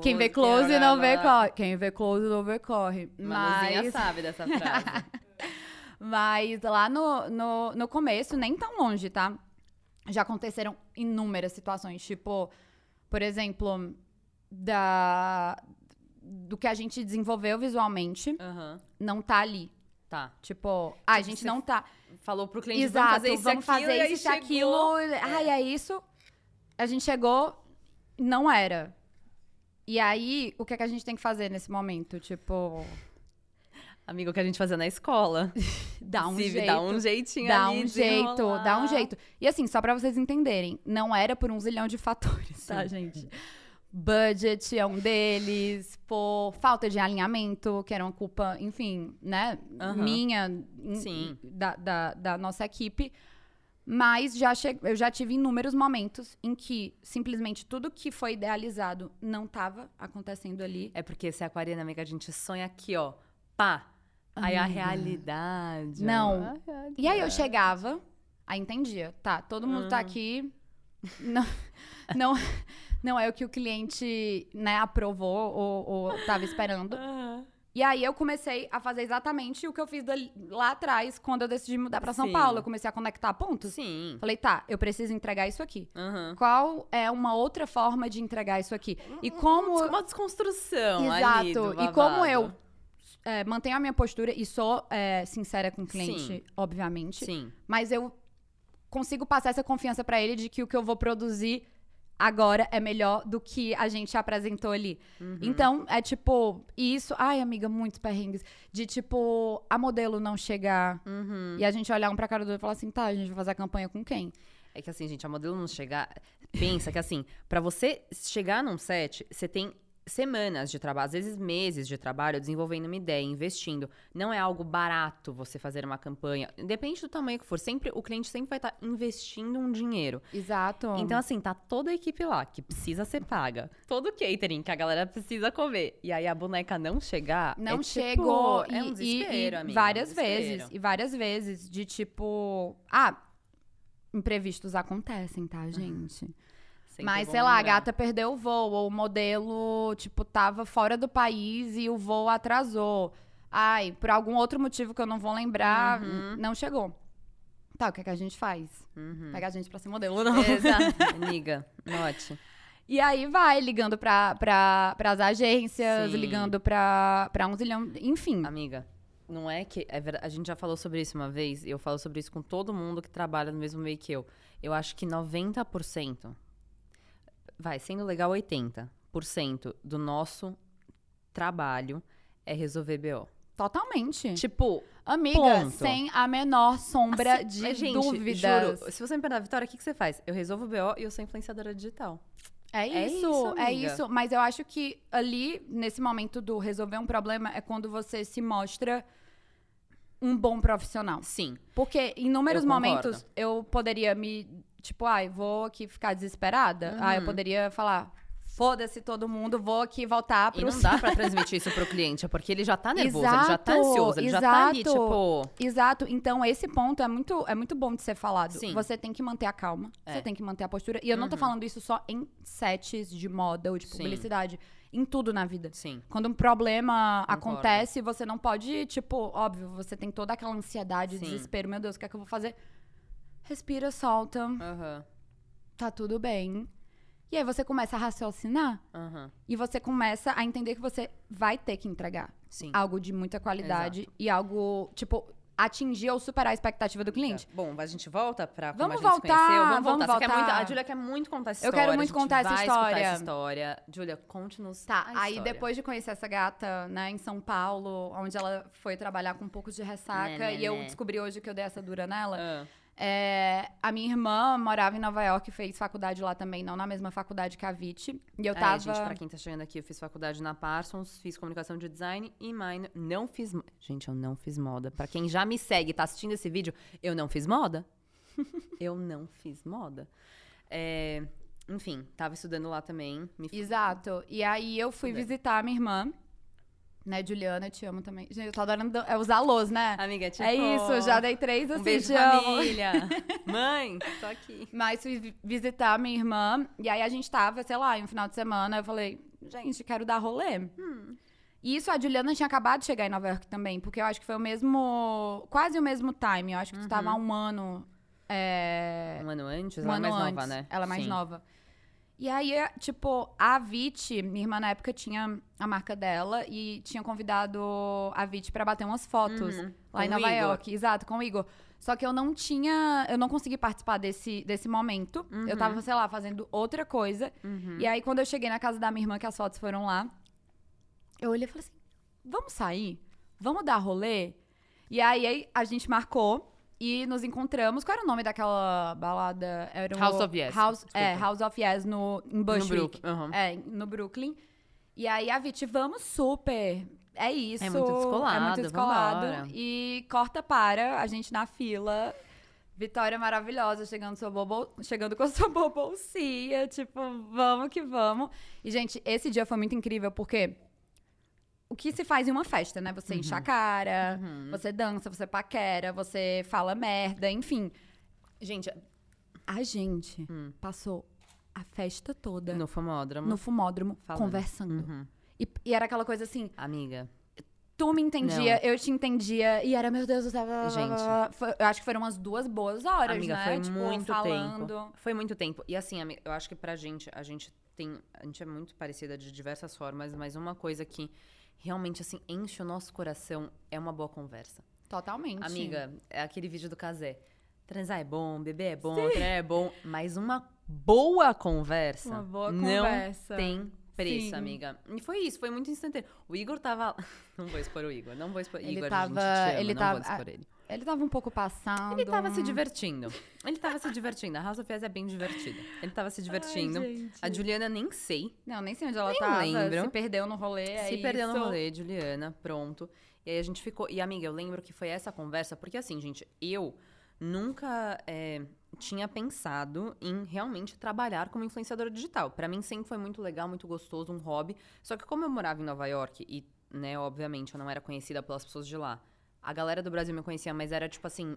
Quem vê close olha não vê corre. Quem vê close não vê corre. Manuzinha Mas, sabe dessa frase. mas lá no, no, no começo, nem tão longe, tá? Já aconteceram inúmeras situações. Tipo, por exemplo, da, do que a gente desenvolveu visualmente Aham. não tá ali. Tá. Tipo, a Tipo, gente você não tá. Falou pro cliente, Exato, vamos fazer isso vamos aquilo, fazer aí isso e chegou- aquilo. Ai, é isso. A gente chegou, não era. E aí, o que, é que a gente tem que fazer nesse momento? Tipo, Amigo, que a gente fazia na escola. dá um Se jeito. Dá um jeitinho Dá ali, um jeito, dá um jeito. E assim, só pra vocês entenderem, não era por um zilhão de fatores, tá, Sim. gente? Budget é um deles, por falta de alinhamento, que era uma culpa, enfim, né, minha, in- Sim. Da, da, da nossa equipe. Mas já che... eu já tive inúmeros momentos em que simplesmente tudo que foi idealizado não estava acontecendo ali. É porque esse aquariano, amiga, a gente sonha aqui, ó. Pá. Aí a realidade. Não. a realidade. E aí eu chegava, aí entendia, tá, todo mundo tá Uhum. aqui, não, não, não é o que o cliente, né, aprovou ou, ou tava esperando. Ah. E aí eu comecei a fazer exatamente o que eu fiz dali- lá atrás, quando eu decidi mudar pra São Sim. Paulo. Eu comecei a conectar pontos. Sim. Falei, tá, eu preciso entregar isso aqui. Aham. Qual é uma outra forma de entregar isso aqui? E como Uma desconstrução ali Exato. do E como eu é, mantenho a minha postura e sou é, sincera com o cliente, Sim. obviamente, Sim. mas eu consigo passar essa confiança pra ele de que o que eu vou produzir agora é melhor do que a gente apresentou ali. Uhum. Então, é tipo, isso, ai, amiga, muitos perrengues, de tipo, a modelo não chegar Uhum. e a gente olhar um pra cara do outro e falar assim, tá, a gente vai fazer a campanha com quem? É que assim, gente, a modelo não chegar. Pensa que assim, pra você chegar num set, você tem semanas de trabalho, às vezes meses de trabalho, desenvolvendo uma ideia, investindo. Não é algo barato você fazer uma campanha. Depende do tamanho que for. Sempre, o cliente sempre vai estar investindo um dinheiro. Exato. Então, assim, tá toda a equipe lá que precisa ser paga. Todo o catering que a galera precisa comer. E aí a boneca não chegar. Não é tipo, chegou. é um e- desespero, e, e amiga, várias um desespero. vezes. E várias vezes. De tipo. Ah, imprevistos acontecem, tá, gente? Sempre Mas, sei lá, a gata perdeu o voo, ou o modelo, tipo, tava fora do país e o voo atrasou. Ai, por algum outro motivo que eu não vou lembrar, Uhum. não chegou. Tá, o que, é que a gente faz? Uhum. Pega a gente pra ser modelo, não. Exato. Amiga, note. E aí vai ligando pra, pra, pras agências, Sim. ligando pra, pra um zilhão, enfim. Amiga, não é que. É verdade, a gente já falou sobre isso uma vez, e eu falo sobre isso com todo mundo que trabalha no mesmo meio que eu. Eu acho que 90%, vai, sendo legal 80% do nosso trabalho é resolver BO. Totalmente. Tipo, Amiga, ponto. sem a menor sombra assim, de gente, dúvidas. Juro, se você me perguntar, Vitória, o que, que você faz? Eu resolvo o BO e eu sou influenciadora digital. É É isso, isso, é isso. Mas eu acho que ali, nesse momento do resolver um problema, é quando você se mostra um bom profissional. Sim. Porque em inúmeros Eu momentos eu poderia me. Tipo, ai, vou aqui ficar desesperada. Ah, eu Uhum. poderia falar. Foda-se todo mundo, vou aqui voltar pro E não dá pra transmitir isso pro cliente, é porque ele já tá nervoso, ele já tá Exato, ansioso, ele já tá ali, exato. tipo. Exato. Então, esse ponto é muito, é muito bom de ser falado. Sim. Você tem que manter a calma, É. você tem que manter a postura. E eu não tô Uhum. falando isso só em sets de moda ou de Sim. publicidade. Em tudo na vida. Sim. Quando um problema Concordo. acontece, você não pode, tipo, óbvio, você tem toda aquela ansiedade, Sim. desespero. Meu Deus, o que é que eu vou fazer? Respira, solta, Aham. tá tudo bem. E aí você começa a raciocinar Aham. e você começa a entender que você vai ter que entregar Sim. algo de muita qualidade e algo, tipo, atingir ou superar a expectativa do cliente. Bom, a gente volta pra como Vamos a gente se voltar, conheceu. Vamos vamos voltar. Voltar. muito- a Júlia quer muito contar essa Eu história. quero muito contar essa história. essa história. Júlia, conte-nos Tá, aí história. depois de conhecer essa gata, né, em São Paulo, onde ela foi trabalhar com um pouco de ressaca, Né, né, e eu né. descobri hoje que eu dei essa dura nela. Ah, É, a minha irmã morava em Nova York, fez faculdade lá também, não na mesma faculdade que a Vit. E eu é, tava. gente, pra quem tá chegando aqui, eu fiz faculdade na Parsons, fiz comunicação de design e minor. Não fiz. Gente, eu não fiz moda. Pra quem já me segue e tá assistindo esse vídeo, eu não fiz moda. eu não fiz moda. É, enfim, tava estudando lá também. Exato. E aí eu fui bem. visitar a minha irmã, né, Juliana, te amo também. Gente, eu tô adorando é, os alôs, né? Amiga, tipo. é isso, já dei três assim, Um beijo, te família. Mãe, tô aqui. Mas fui vi- visitar minha irmã, e aí a gente tava, sei lá, em um final de semana, eu falei, gente, quero dar rolê. Hum. E isso, a Juliana tinha acabado de chegar em Nova York também, porque eu acho que foi o mesmo, quase o mesmo time, eu acho que tu tava há um ano... é, Um ano antes, um ela é ano mais antes. nova, né? Ela é mais Sim. nova. E aí, é, tipo, a Vit, minha irmã na época tinha a marca dela e tinha convidado a Vit pra bater umas fotos Uhum. lá em Com o Nova. York. Exato, com o Igor. Só que eu não tinha, eu não consegui participar desse, desse momento. Eu tava, sei lá, fazendo outra coisa. Uhum. E aí, quando eu cheguei na casa da minha irmã, que as fotos foram lá, eu olhei e falei assim: vamos sair? Vamos dar rolê? E aí a gente marcou e nos encontramos. Qual era o nome daquela balada? Era o- House of Yes, House, é. House of Yes no, em Bushwick. Brook- uhum. É, no Brooklyn. E aí a Viti, vamos super. É isso. É muito descolado, É muito descolado. vambora. E corta para, a gente na fila. Vitória maravilhosa, chegando, sua bobo, chegando com a sua bolsinha, tipo, vamos que vamos. E, gente, esse dia foi muito incrível, porque o que se faz em uma festa, né? Você enche a cara, Uhum. você dança, você paquera, você fala merda, enfim. Gente, A gente Hum. passou a festa toda no famódromo. no fumódromo Falando. conversando. Uhum. E, e era aquela coisa assim, Amiga, tu me entendia, eu te entendia, e era, meu Deus do céu. blá, blá, blá, Gente. Foi- eu acho que foram umas duas boas horas, amiga, né? foi tipo, muito falando. tempo. Foi muito tempo. E assim, amiga, eu acho que pra gente, a gente tem. A gente é muito parecida de diversas formas, mas uma coisa que realmente, assim, enche o nosso coração é uma boa conversa. Totalmente. Amiga, é aquele vídeo do Casé. Transar é bom, beber é bom, é bom, mas uma boa conversa Uma boa não conversa. tem preço, Sim. amiga. E foi isso, foi muito instantâneo. O Igor tava. Não vou expor o Igor, não vou expor. Ele Igor, tava- a gente te ama, ele não tava- vou expor ele. Ele tava um pouco passando. Ele tava se divertindo. Ele tava se divertindo. A House of Yes é bem divertida. Ele tava se divertindo. gente. a Juliana nem sei. Não, nem sei onde ela Nem tava. lembro. Se perdeu no rolê, é se perdeu no rolê, Juliana, pronto. E aí a gente ficou. E amiga, eu lembro que foi essa conversa, porque assim, gente, eu nunca é, tinha pensado em realmente trabalhar como influenciadora digital. Pra mim sempre foi muito legal, muito gostoso, um hobby. Só que como eu morava em Nova York e, né, obviamente, eu não era conhecida pelas pessoas de lá. A galera do Brasil me conhecia, mas era tipo assim,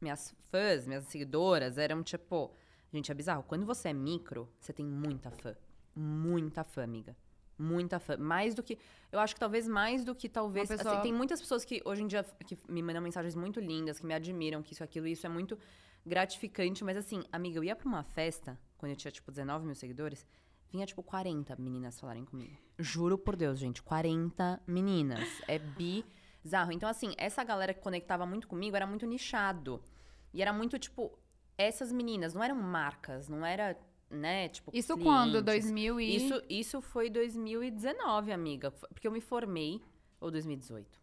minhas fãs, minhas seguidoras eram tipo, gente, é bizarro. Quando você é micro, você tem muita fã. Muita fã, amiga. Muita fã. Mais do que. Eu acho que talvez mais do que talvez. Assim, pessoa- tem muitas pessoas que hoje em dia que me mandam mensagens muito lindas, que me admiram, que isso, aquilo, isso é muito gratificante. Mas assim, amiga, eu ia pra uma festa, quando eu tinha, tipo, 19 mil seguidores, vinha, tipo, 40 meninas falarem comigo. Juro por Deus, gente, 40 meninas. É bizarro. Então, assim, essa galera que conectava muito comigo era muito nichado. E era muito, tipo, essas meninas, não eram marcas, não era, né, tipo. Isso quando? clientes. 2000 e... Isso, isso foi 2019, amiga. Porque eu me formei. Ou 2018.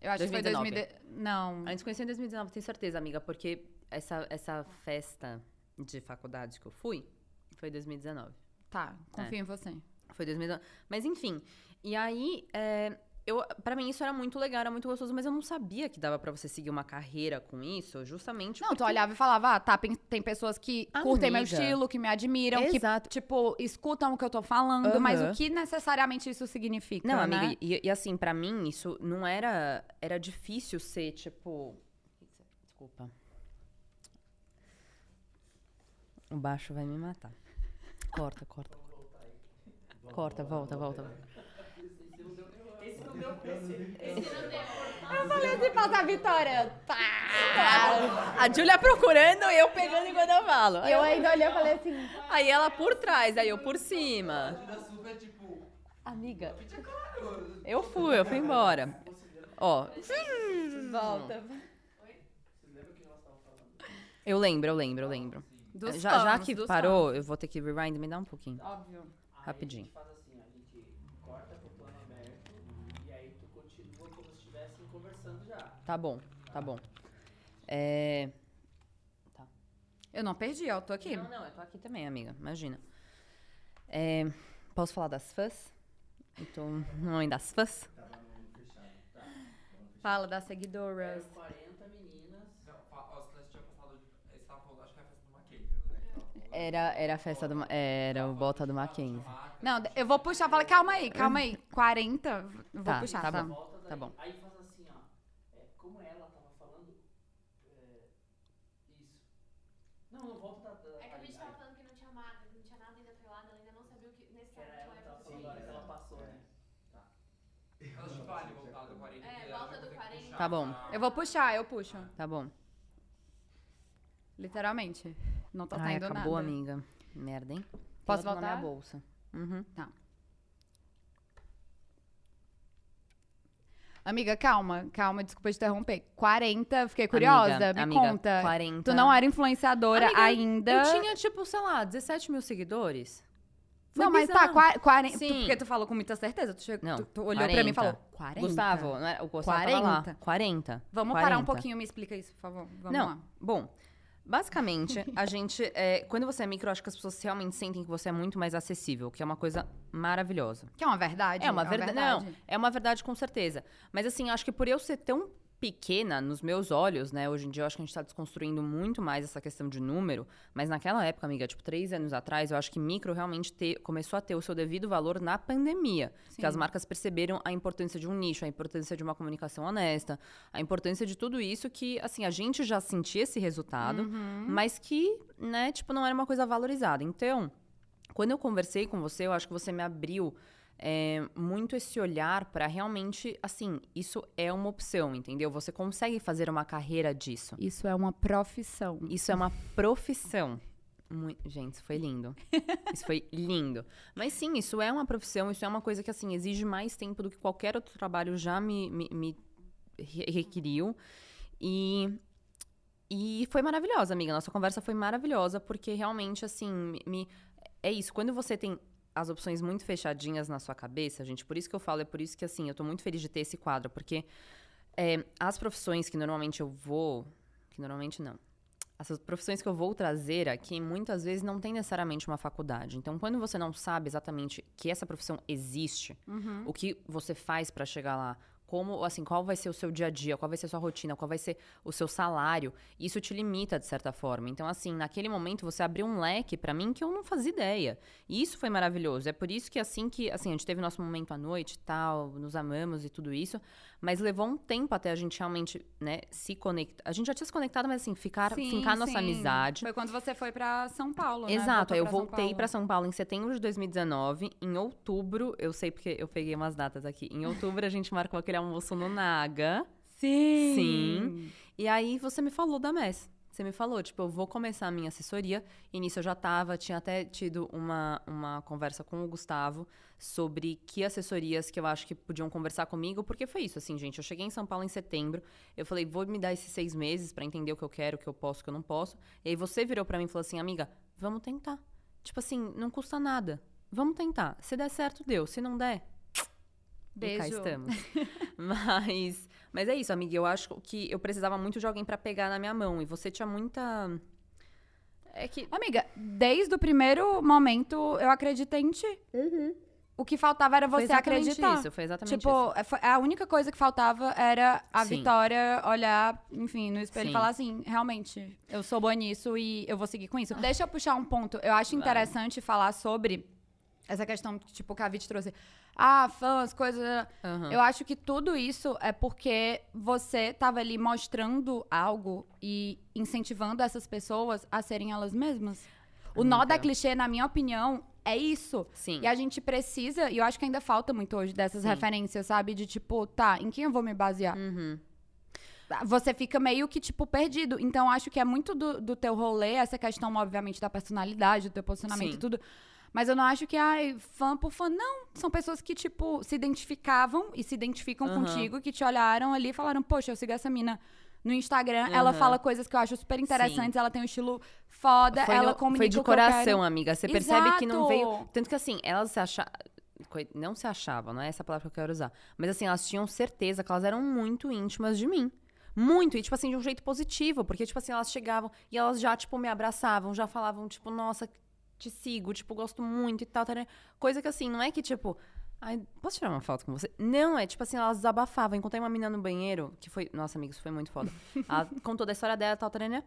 Eu acho que foi 2019. 2000... Não. A gente conheceu em 2019, tenho certeza, amiga. Porque essa, essa festa de faculdade que eu fui foi 2019. Tá, confio em você. Foi 2019. Mas enfim. E aí, é, eu, pra mim isso era muito legal, era muito gostoso, mas eu não sabia que dava pra você seguir uma carreira com isso, justamente Não, porque... tu olhava e falava, ah, tá, tem pessoas que curtem meu Amiga. estilo, que me admiram, Exato. que, tipo, escutam o que eu tô falando, mas Aham. o que necessariamente isso significa, Não, né? amiga, e, e assim, pra mim, isso não era. Era difícil ser, tipo. Desculpa. O baixo vai me matar. Corta, corta. Corta, volta, volta. Eu falei assim, passa a Vitória. Tá. A Júlia procurando e eu pegando enquanto eu falo. Aí, Eu ainda olhei e falei assim, aí ela por trás, aí eu por cima. Da super, tipo, Amiga, eu fui, eu fui embora. Ó, volta. vocês lembram o que elas estavam falando? eu lembro, eu lembro, eu lembro. Já, já que parou, eu vou ter que rewind, me dá um pouquinho. Óbvio. Rapidinho. A gente faz assim, a gente corta pro plano aberto e aí tu continua como se estivessem conversando já. Tá bom, tá bom. É. Eu não perdi, ó, tô aqui. Não, não, eu tô aqui também, amiga, imagina. É, posso falar das fãs? Eu tô no nome das fãs? Fala das seguidoras. Eram 40 meninas. Não, fa- ó, você tinha passado. Tava falando, acho que é a festa do Mackenzie, né? que. Era, era a festa do. Ma- Era o bota do Mackenzie. Não, eu vou puxar, fala, calma aí, calma aí. 40, eu vou Tá, puxar, tá tá? bom. Tá bom. Aí faz assim, ó. É, como ela tava falando. é, isso. Não, não volta da. da É que a gente aí- tava aí, falando que não tinha marca, que não tinha nada ainda atrelado, ela ainda não sabia o que que necessariamente era ela ela que ia tava fazer. falando agora que ela passou, né? Ela acho que vale voltar do 40. É, porque ela volta vai do ter que 40. puxar Tá bom. Eu vou puxar, eu puxo. Tá bom. Literalmente. Não tá Ai, saindo acabou, nada. amiga. Merda, hein? Posso na voltar? minha bolsa. Uhum. Amiga, calma, calma, desculpa te interromper. 40, fiquei curiosa, Amiga, me amiga, conta. 40. Tu não era influenciadora Amiga, ainda. Eu tinha, tipo, sei lá, 17 mil seguidores. Foi não, mas tá, bizarro. 40. Sim. porque tu falou com muita certeza. Tu, chegou, Não, tu, tu olhou pra mim e 40. falou: 40. Gustavo, não era, o Gustavo 40. 40. lá. 40. Vamos 40. parar um pouquinho, me explica isso, por favor. Vamos não, lá. bom, basicamente, a gente, é, quando você é micro, acho que as pessoas realmente sentem que você é muito mais acessível, que é uma coisa maravilhosa. Que é uma verdade. É uma verdade, não, é uma verdade com certeza. Mas assim, acho que por eu ser tão pequena nos meus olhos, né? Hoje em dia eu acho que a gente tá desconstruindo muito mais essa questão de número, mas naquela época, amiga, tipo, três anos atrás, eu acho que micro realmente te- começou a ter o seu devido valor na pandemia. Que as Sim. marcas perceberam a importância de um nicho, a importância de uma comunicação honesta, a importância de tudo isso que, assim, a gente já sentia esse resultado, Uhum. mas que, né, tipo, não era uma coisa valorizada. Então, quando eu conversei com você, eu acho que você me abriu é, muito esse olhar para realmente, assim, isso é uma opção, entendeu? Você consegue fazer uma carreira disso. Isso é uma profissão. Isso é uma profissão. Mui- Gente, isso foi lindo. Isso foi lindo. Mas sim, isso é uma profissão, isso é uma coisa que, assim, exige mais tempo do que qualquer outro trabalho já me, me, me re- requeriu. E, e foi maravilhosa, amiga. Nossa conversa foi maravilhosa, porque realmente, assim, me- é isso. Quando você tem as opções muito fechadinhas na sua cabeça, gente, por isso que eu falo, é por isso que, assim, eu tô muito feliz de ter esse quadro, porque É, as profissões que normalmente eu vou. Que normalmente não. Essas profissões que eu vou trazer aqui, muitas vezes não tem necessariamente uma faculdade. Então, quando você não sabe exatamente que essa profissão existe, Uhum. o que você faz pra chegar lá, como, assim, qual vai ser o seu dia a dia, qual vai ser a sua rotina, qual vai ser o seu salário, isso te limita de certa forma. Então, assim, naquele momento você abriu um leque pra mim que eu não fazia ideia. E isso foi maravilhoso. É por isso que assim que, assim, a gente teve nosso momento à noite, e tal, nos amamos e tudo isso, mas levou um tempo até a gente realmente, né, se conectar. A gente já tinha se conectado, mas assim, ficar, Sim, fincar nossa amizade. Foi quando você foi pra São Paulo, né? Exato, Voltou aí eu voltei Paulo. pra São Paulo em setembro de 2019. Em outubro, eu sei porque eu peguei umas datas aqui. Em outubro a gente marcou aquele no Naga. Sim. Sim. E aí você me falou da MES. Você me falou, tipo, eu vou começar a minha assessoria. E nisso eu já tava, tinha até tido uma, uma conversa com o Gustavo sobre que assessorias que eu acho que podiam conversar comigo, porque foi isso, assim, gente. Eu cheguei em São Paulo em setembro, eu falei, vou me dar esses seis meses pra entender o que eu quero, o que eu posso, o que eu não posso. E aí você virou pra mim e falou assim, amiga, vamos tentar. Tipo assim, não custa nada. Vamos tentar. Se der certo, deu. Se não der, e cá Beijo. estamos. mas, mas é isso, amiga. Eu acho que eu precisava muito de alguém pra pegar na minha mão. E você tinha muita. É que. Amiga, desde o primeiro momento eu acreditei em ti. O que faltava era foi você exatamente acreditar. isso. Foi exatamente Tipo, isso. foi- a única coisa que faltava era a Sim. Vitória olhar, enfim, no espelho Sim. e falar assim: realmente, eu sou boa nisso e eu vou seguir com isso. Deixa eu puxar um ponto. Eu acho Vai. interessante falar sobre essa questão, tipo, que a Vit trouxe. Ah, fãs, coisas. Aham. Eu acho que tudo isso é porque você tava ali mostrando algo e incentivando essas pessoas a serem elas mesmas. O nó da clichê, na minha opinião, é isso. Sim. E a gente precisa, e eu acho que ainda falta muito hoje dessas Sim. referências, sabe? De tipo, tá, em quem eu vou me basear? Uhum. Você fica meio que, tipo, perdido. Então, acho que é muito do, do teu rolê, essa questão, obviamente, da personalidade, do teu posicionamento Sim. e tudo. Mas eu não acho que, ai, fã por fã. Não. São pessoas que, tipo, se identificavam e se identificam Aham. contigo, que te olharam ali e falaram, poxa, eu sigo essa mina no Instagram. Ela Aham. fala coisas que eu acho super interessantes, ela tem um estilo foda, Foi, ela no- comunica foi de coração, amiga. Você percebe que não veio. Exato. Tanto que assim, elas se achavam. Não se achavam, não é essa palavra que eu quero usar. Mas assim, elas tinham certeza que elas eram muito íntimas de mim. Muito, e tipo assim, de um jeito positivo. Porque, tipo assim, elas chegavam e elas já, tipo, me abraçavam, já falavam, tipo, nossa, te sigo, tipo, gosto muito e tal. tal? Coisa que assim, não é que, tipo, ai, posso tirar uma foto com você? Não, é tipo assim, elas desabafavam. Encontrei uma menina no banheiro, que foi. Nossa, amiga, isso foi muito foda. Ela contou da história dela, tal, tal, né?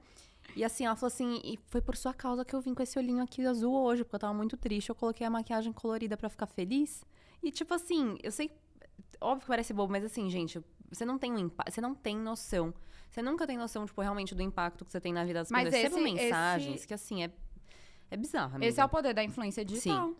E assim, ela falou assim, e foi por sua causa que eu vim com esse olhinho aqui azul hoje, porque eu tava muito triste. Eu coloquei a maquiagem colorida pra ficar feliz. E tipo assim, eu sei, óbvio que parece bobo, mas assim, gente, você não tem um impacto, você não tem noção. Você nunca tem noção, tipo, realmente do impacto que você tem na vida das Mas pessoas. Esse- mensagens esse- que assim, é, é bizarro, amiga. Esse é o poder da influência digital.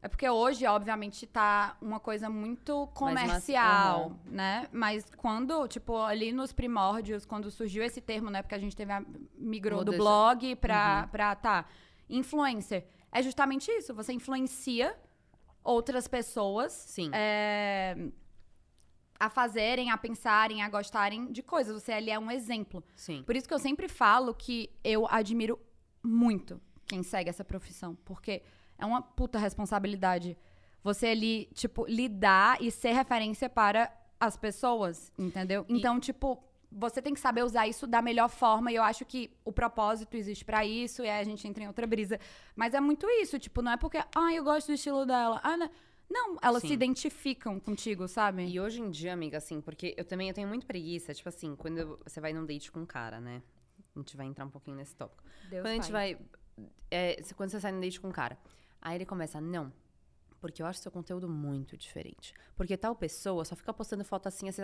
É porque hoje, obviamente, tá uma coisa muito comercial, massi- né? Mas quando, tipo, ali nos primórdios, quando surgiu esse termo, né? Porque a gente teve a, migrou do Mudança. blog pra, Uhum. pra, tá, influencer. É justamente isso. Você influencia outras pessoas Sim. é, a fazerem, a pensarem, a gostarem de coisas. Você ali é um exemplo. Sim. Por isso que eu sempre falo que eu admiro muito quem segue essa profissão. Porque é uma puta responsabilidade você ali, tipo, lidar e ser referência para as pessoas, entendeu? Então, tipo, você tem que saber usar isso da melhor forma. E eu acho que o propósito existe pra isso. E aí a gente entra em outra brisa. Mas é muito isso, tipo, não é porque, ah, eu gosto do estilo dela. Ah, não. Não, elas Sim. se identificam contigo, sabe? E hoje em dia, amiga, assim, porque eu também eu tenho muito preguiça, tipo assim, quando você vai num date com um cara, né? A gente vai entrar um pouquinho nesse tópico. Deus quando a gente vai. É, quando você sai no date com um cara, aí ele começa, não. Porque eu acho seu conteúdo muito diferente. Porque tal pessoa só fica postando foto assim, assim.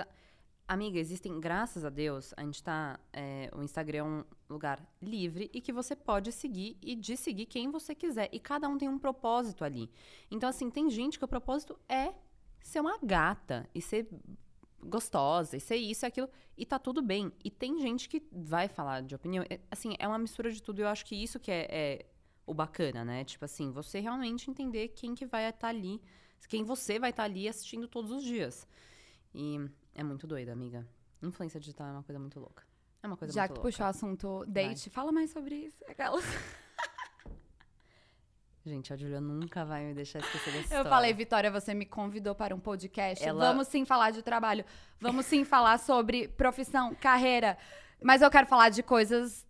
Amiga, existem, graças a Deus, a gente tá. é, o Instagram é um lugar livre e que você pode seguir e de seguir quem você quiser. E cada um tem um propósito ali. Então, assim, tem gente que o propósito é ser uma gata e ser gostosa e ser isso e aquilo. E tá tudo bem. E tem gente que vai falar de opinião. É, Assim, é uma mistura de tudo. Eu acho que isso que é, é o bacana, né? Tipo assim, você realmente entender quem que vai estar ali, quem você vai estar ali assistindo todos os dias. E é muito doido, amiga. Influência digital é uma coisa muito louca. É uma coisa Já muito que tu louca. puxou o assunto date, fala mais sobre isso. Aquelas. Gente, a Julia nunca vai me deixar esquecer dessa Eu história. falei, Vitória, você me convidou para um podcast. Ela- Vamos sim falar de trabalho. Vamos sim falar sobre profissão, carreira. Mas eu quero falar de coisas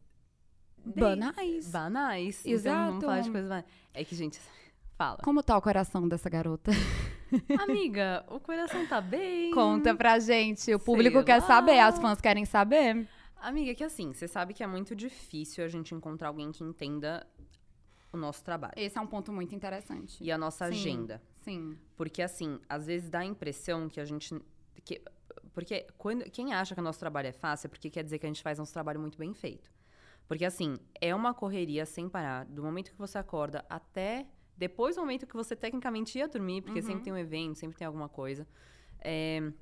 banais. Banais. Então, Exato. vamos falar de coisas banais. É que, gente, fala. Como tá o coração dessa garota? Amiga, o coração tá bem. Conta pra gente. O Sei público quer lá. saber, as fãs querem saber. Amiga, é que assim, você sabe que é muito difícil a gente encontrar alguém que entenda o nosso trabalho Esse é um ponto muito interessante. e a nossa Sim. agenda. Sim. Porque, assim, às vezes dá a impressão que a gente. Que, porque quando, quem acha que o nosso trabalho é fácil é porque quer dizer que a gente faz nosso trabalho muito bem feito. Porque, assim, é uma correria sem parar, do momento que você acorda até depois do momento que você tecnicamente ia dormir, porque Uhum. sempre tem um evento, sempre tem alguma coisa. É,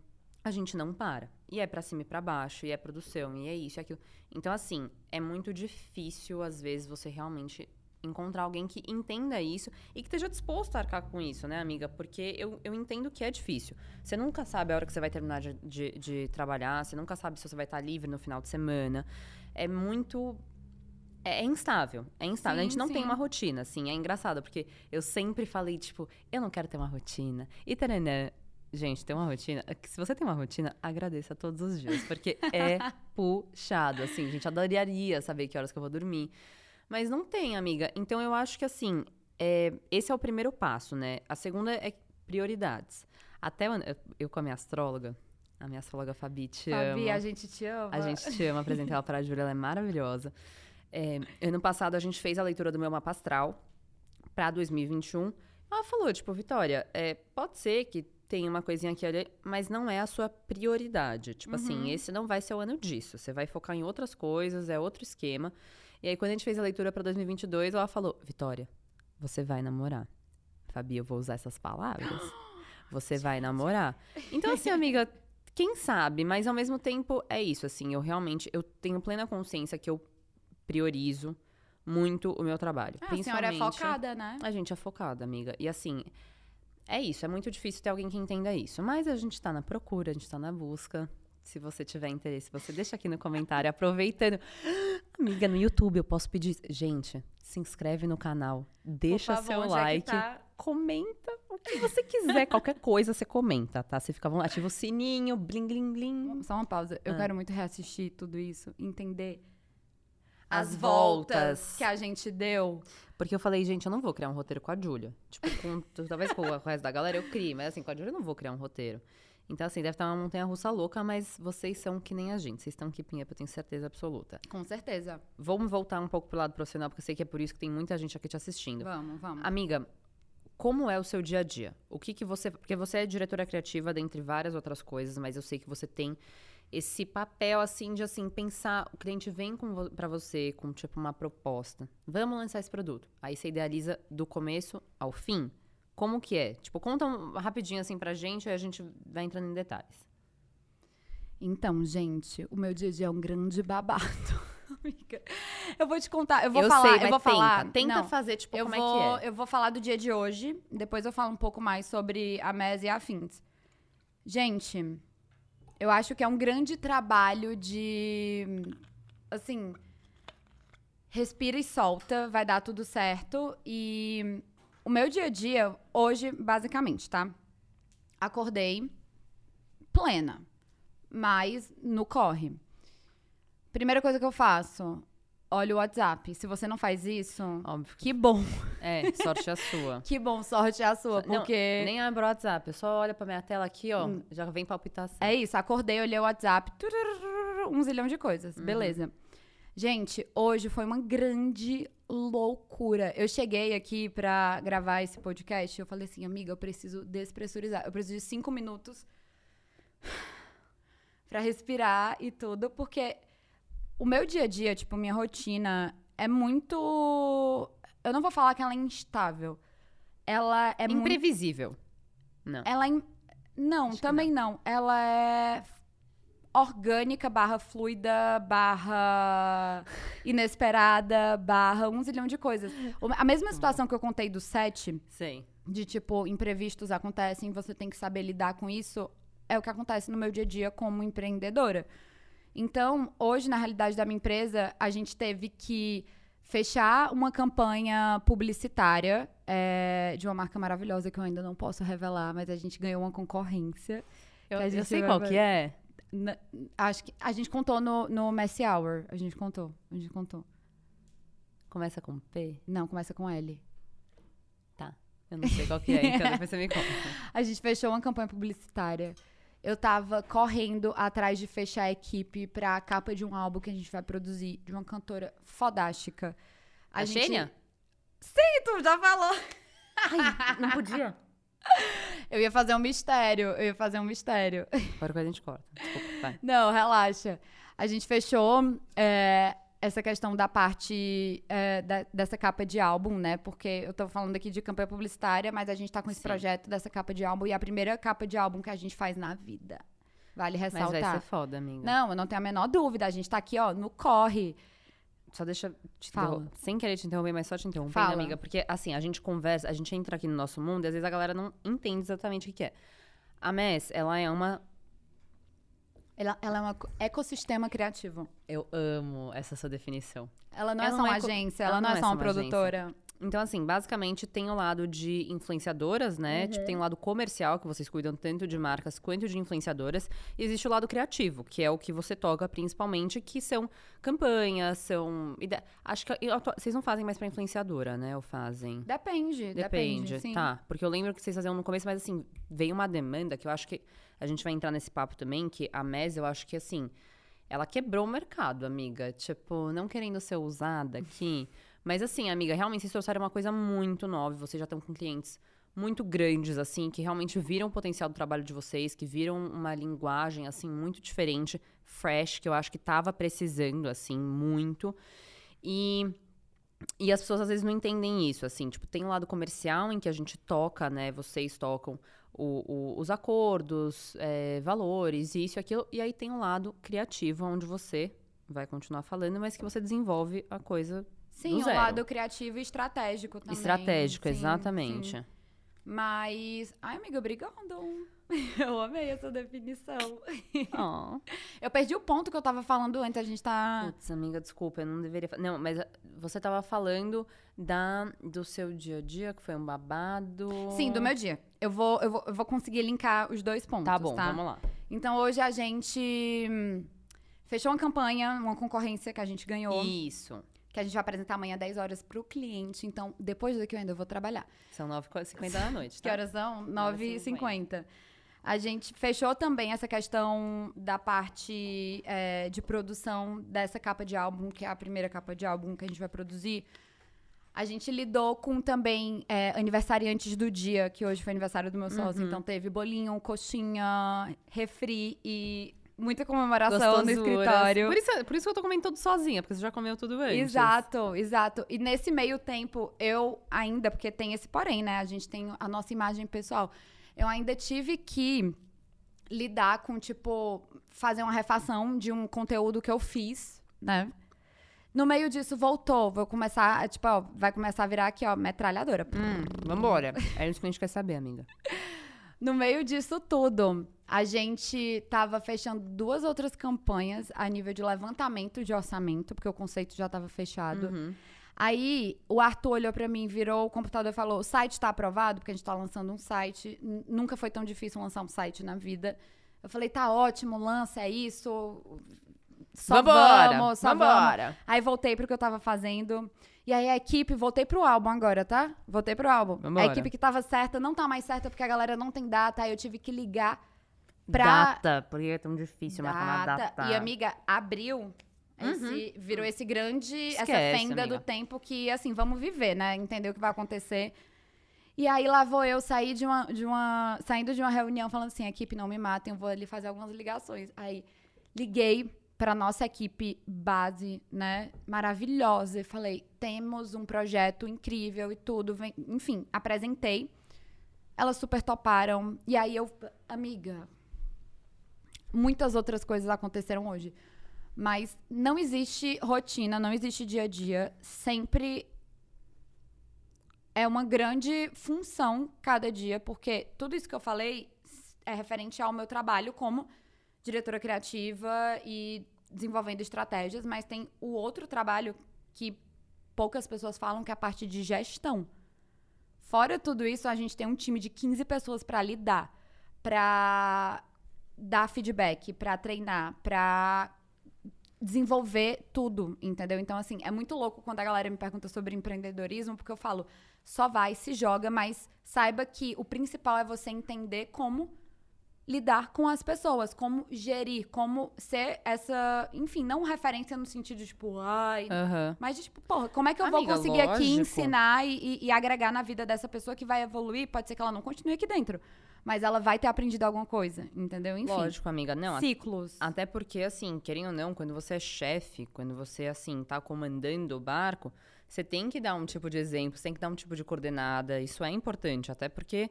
a gente não para. E é pra cima e pra baixo, e é produção, e é isso, e aquilo. Então, assim, é muito difícil, às vezes, você realmente encontrar alguém que entenda isso e que esteja disposto a arcar com isso, né, amiga? Porque eu, eu entendo que é difícil. Você nunca sabe a hora que você vai terminar de, de, de trabalhar, você nunca sabe se você vai estar livre no final de semana. É muito. É, é instável. É instável. a Sim, gente não tem sim. uma rotina, assim. É engraçado, porque eu sempre falei, tipo, eu não quero ter uma rotina. E taranã. Gente, ter uma rotina. Se você tem uma rotina, agradeça todos os dias. Porque é puxado, assim. Gente, adoraria saber que horas que eu vou dormir. Mas não tem, amiga. Então eu acho que assim, é, esse é o primeiro passo, né? A segunda é prioridades. Até eu, eu com a minha astróloga, a minha astróloga Fabi te Fabi, ama. a gente te ama. A gente te ama, apresentei ela para a Júlia, ela é maravilhosa. É, ano passado a gente fez a leitura do meu mapa astral para 2021. Ela falou, tipo, Vitória, é, pode ser que tenha uma coisinha aqui ali, mas não é a sua prioridade. Tipo assim, esse não vai ser o ano disso. Você vai focar em outras coisas, é outro esquema. E aí, quando a gente fez a leitura para 2022, ela falou, Vitória, você vai namorar. Fabi, eu vou usar essas palavras. Você vai namorar. Então, assim, amiga, quem sabe? Mas ao mesmo tempo é isso, assim, eu realmente eu tenho plena consciência que eu priorizo muito o meu trabalho. Ah, a senhora é focada, né? A gente é focada, amiga. E assim, é isso, é muito difícil ter alguém que entenda isso. Mas a gente tá na procura, a gente tá na busca. Se você tiver interesse, você deixa aqui no comentário, aproveitando. Amiga, no YouTube eu posso pedir. Gente, se inscreve no canal, deixa favor, seu like, tá? comenta o que você quiser. Qualquer coisa você comenta, tá? Você fica ativa o sininho, blim, blim, blim. Só uma pausa. Eu Ah. quero muito reassistir tudo isso, entender As voltas. que a gente deu. Porque eu falei, gente, eu não vou criar um roteiro com a Júlia. Tipo, com, talvez com o resto da galera eu crie, mas assim, com a Júlia eu não vou criar um roteiro. Então, assim, deve estar uma montanha russa louca, mas vocês são que nem a gente. Vocês estão que pinha, eu tenho certeza absoluta. Com certeza. Vamos voltar um pouco pro lado profissional, porque eu sei que é por isso que tem muita gente aqui te assistindo. Vamos, vamos. Amiga, como é o seu dia a dia? O que que você... Porque você é diretora criativa, dentre várias outras coisas, mas eu sei que você tem esse papel, assim, de, assim, pensar... O cliente vem com pra você com, tipo, uma proposta. Vamos lançar esse produto. Aí você idealiza do começo ao fim. Como que é? Tipo, conta um, rapidinho, assim, pra gente, aí a gente vai entrando em detalhes. Então, gente, o meu dia a dia é um grande babado. Eu vou te contar, eu vou eu falar, sei, eu vou tenta. falar. Tenta não, fazer, tipo, eu como vou, é que é. eu vou falar do dia de hoje, depois eu falo um pouco mais sobre a MES e afins. Gente, eu acho que é um grande trabalho de assim, respira e solta, vai dar tudo certo e o meu dia a dia hoje, basicamente, tá? Acordei plena, mas no corre. Primeira coisa que eu faço, olha o WhatsApp. Se você não faz isso, Óbvio. que- bom. É, sorte é a sua. Que bom, sorte é a sua, Não, porque Nem abre o WhatsApp, eu só olho pra minha tela aqui, ó, já vem palpitação. é isso, acordei, olhei o WhatsApp, um zilhão de coisas, beleza. Gente, hoje foi uma grande loucura. Eu cheguei aqui pra gravar esse podcast, eu falei assim, amiga, eu preciso despressurizar, eu preciso de cinco minutos pra respirar e tudo, porque o meu dia a dia, tipo, minha rotina é muito. Eu não vou falar que ela é instável. Ela é muito. Imprevisível. Não. Ela é. in- Não, Acho também não. Ela é orgânica, barra fluida, barra inesperada, barra um zilhão de coisas. A mesma situação que eu contei do set, Sei. de tipo, imprevistos acontecem, você tem que saber lidar com isso, é o que acontece no meu dia a dia como empreendedora. Então, hoje, na realidade da minha empresa, a gente teve que fechar uma campanha publicitária é, de uma marca maravilhosa que eu ainda não posso revelar, mas a gente ganhou uma concorrência. Eu, eu sei qual ver. que é. Na- acho que a gente contou no, no Messi Hour. A gente contou. A gente contou. Começa com P? Não, começa com L. Tá. Eu não sei qual que é, então depois você me conta. A gente fechou uma campanha publicitária. Eu tava correndo atrás de fechar a equipe pra capa de um álbum que a gente vai produzir, de uma cantora fodástica. A Xênia? Sim, tu já falou. Ai, não podia. Eu ia fazer um mistério, eu ia fazer um mistério. Agora que a gente corta. Desculpa, vai. Não, relaxa. A gente fechou é, essa questão da parte é, da- dessa capa de álbum, né? Porque eu tô falando aqui de campanha publicitária, mas a gente tá com esse Sim. projeto dessa capa de álbum e é a primeira capa de álbum que a gente faz na vida. Vale Mas ressaltar. vai ser foda, amiga. Não, eu não tenho a menor dúvida. A gente tá aqui, ó, no corre. Só deixa te Fala. interromper. Sem querer te interromper, mas só te interrompendo, Fala. amiga. Porque, assim, a gente conversa, a gente entra aqui no nosso mundo e às vezes a galera não entende exatamente o que é. A MES, ela é uma. Ela, ela é um eco- ecossistema criativo. Eu amo essa sua definição. Ela não é Ela só não uma é co- agência, ela, não, é só uma produtora. Então, assim, basicamente tem o lado de influenciadoras, né? Uhum. Tipo, tem o lado comercial, que vocês cuidam tanto de marcas quanto de influenciadoras. E existe o lado criativo, que é o que você toca principalmente, que são campanhas, são. Acho que eu vocês não fazem mais pra influenciadora, né? Ou fazem? Depende, depende. Depende, sim. tá. Porque eu lembro que vocês faziam no começo, mas assim, veio uma demanda que eu acho que a gente vai entrar nesse papo também, que a MES, eu acho que assim, ela quebrou o mercado, amiga. Tipo, não querendo ser usada aqui. Mas assim, amiga, realmente vocês trouxeram uma coisa muito nova. Vocês já estão com clientes muito grandes, assim, que realmente viram o potencial do trabalho de vocês, que viram uma linguagem, assim, muito diferente, fresh, que eu acho que tava precisando, assim, muito. E e as pessoas às vezes não entendem isso, assim, tipo, tem um lado comercial em que a gente toca, né? Vocês tocam o- o- os acordos, é, valores, isso e aquilo, e aí tem um lado criativo, onde você vai continuar falando, mas que você desenvolve a coisa Sim, do o zero. lado criativo e estratégico também. estratégica, Sim, exatamente. sim. Mas. Ai, amiga, obrigada. Eu amei essa definição. Ó. Eu perdi o ponto que eu tava falando antes, a gente tá. Putz, amiga, desculpa, eu não deveria. Não, mas ah, você tava falando da, do seu dia a dia, que foi um babado. Sim, do meu dia. Eu vou, eu vou, eu vou conseguir linkar os dois pontos. Tá bom, tá? vamos lá. Então hoje a gente hum, fechou uma campanha, uma concorrência que a gente ganhou, Isso. Que a gente vai apresentar amanhã 10 horas pro cliente. Então, depois daqui eu ainda vou trabalhar. São 9h50 da noite, Que tá? horas são? 9h50. 9h50. A gente fechou também essa questão da parte é, de produção dessa capa de álbum, que é a primeira capa de álbum que a gente vai produzir. A gente lidou com também é, aniversariantes do dia, que hoje foi aniversário do meu sócio. Uhum. Então teve bolinho, coxinha, refri e muita comemoração no escritório. Por isso, por isso que eu tô comendo tudo sozinha, porque você já comeu tudo antes. Exato, exato. E nesse meio tempo, eu ainda, porque tem esse porém, né? A gente tem a nossa imagem pessoal. Eu ainda tive que lidar com, tipo, fazer uma refação de um conteúdo que eu fiz, né? No meio disso, voltou. Vou começar, tipo, ó, vai começar a virar aqui, ó, metralhadora. Hum, vambora. É isso que a gente quer saber, amiga. No meio disso tudo, a gente tava fechando duas outras campanhas a nível de levantamento de orçamento, porque o conceito já tava fechado. Uhum. Aí o Arthur olhou pra mim, virou o computador e falou: o site tá aprovado, porque a gente tá lançando um site. Nunca foi tão difícil lançar um site na vida. Eu falei, tá ótimo, lança, é isso. Só vambora, vamos, só vamos. vambora. Aí voltei pro que eu tava fazendo. E aí a equipe, voltei pro álbum agora, tá? Voltei pro álbum. Vambora. A equipe que tava certa não tá mais certa porque a galera não tem data. Aí eu tive que ligar pra Data, porque é tão difícil marcar uma data. e amiga, abriu. Esse, virou esse grande, essa Esquece, fenda amiga. do tempo que, assim, vamos viver, né? Entender o que vai acontecer. E aí lá vou eu sair de uma, de uma. Saindo de uma reunião falando assim, equipe, não me matem, eu vou ali fazer algumas ligações. Aí liguei pra nossa equipe base, né? Maravilhosa. E falei, temos um projeto incrível e tudo. vem- Enfim, apresentei. Elas super toparam. E aí eu, amiga, muitas outras coisas aconteceram hoje. Mas não existe rotina, não existe dia a dia. Sempre é uma grande função cada dia, porque tudo isso que eu falei é referente ao meu trabalho como diretora criativa e desenvolvendo estratégias, mas tem o outro trabalho que poucas pessoas falam, que é a parte de gestão. Fora tudo isso, a gente tem um time de 15 pessoas para lidar, para dar feedback, para treinar, para desenvolver tudo, entendeu? Então, assim, é muito louco quando a galera me pergunta sobre empreendedorismo, porque eu falo, só vai, se joga, mas saiba que o principal é você entender como lidar com as pessoas, como gerir, como ser essa, enfim, não referência no sentido de, tipo, ai, Aham. mas de, tipo, porra, como é que eu Amiga, vou conseguir aqui lógico. ensinar e, e- e agregar na vida dessa pessoa que vai evoluir? Pode ser que ela não continue aqui dentro, mas ela vai ter aprendido alguma coisa, entendeu? Enfim, Lógico, amiga. Não, ciclos. Até porque, assim, querendo ou não, quando você é chefe, quando você, assim, tá comandando o barco, você tem que dar um tipo de exemplo, você tem que dar um tipo de coordenada. Isso é importante, até porque,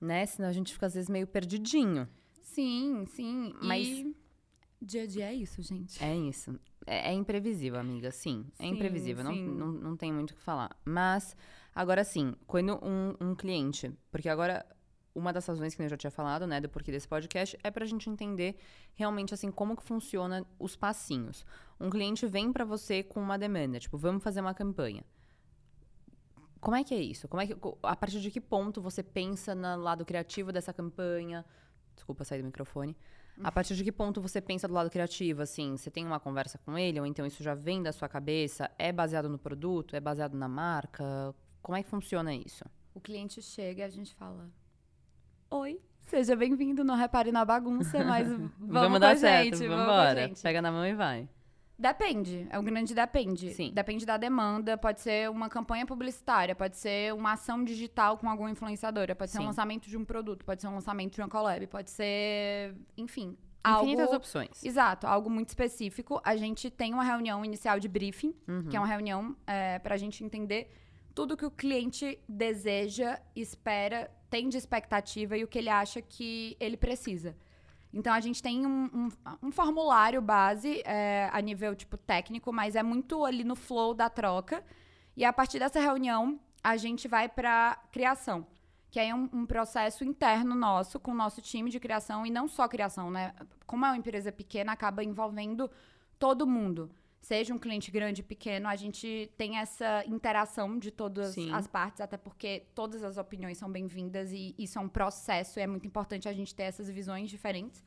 né, senão a gente fica às vezes meio perdidinho. Sim, sim. Mas- E dia a dia é isso, gente. É isso. É, é imprevisível, amiga, sim. É Sim, imprevisível, não, sim. não, não tem muito o que falar. Mas, agora sim, quando um, um cliente. Porque agora, uma das razões que eu já tinha falado, né, do porquê desse podcast, é pra gente entender realmente, assim, como que funciona os passinhos. Um cliente vem pra você com uma demanda, tipo, vamos fazer uma campanha. Como é que é isso? Como é que, a partir de que ponto você pensa no lado criativo dessa campanha? Desculpa sair do microfone. A partir de que ponto você pensa do lado criativo? Assim, você tem uma conversa com ele, ou então isso já vem da sua cabeça? É baseado no produto? É baseado na marca? Como é que funciona isso? O cliente chega e a gente fala: Oi, seja bem-vindo, não repare na bagunça, mas vamos, com dar certo, gente, vamos vamos embora. Pega na mão e vai. Depende, é um grande depende. Sim. Depende da demanda, pode ser uma campanha publicitária, pode ser uma ação digital com alguma influenciadora, pode ser um Sim. lançamento de um produto, pode ser um lançamento de uma collab, pode ser, enfim, Infinitas algo opções. Exato, algo muito específico. A gente tem uma reunião inicial de briefing, Uhum. que é uma reunião é, para a gente entender tudo que o cliente deseja, espera, tem de expectativa e o que ele acha que ele precisa. Então a gente tem um, um- um formulário base é, a nível tipo técnico, mas é muito ali no flow da troca. E a partir dessa reunião a gente vai para criação, que é um, um processo interno nosso com o nosso time de criação e não só criação, né? Como é uma empresa pequena, acaba envolvendo todo mundo. Seja um cliente grande, pequeno, a gente tem essa interação de todas Sim. as partes, até porque todas as opiniões são bem-vindas e isso é um processo e é muito importante a gente ter essas visões diferentes.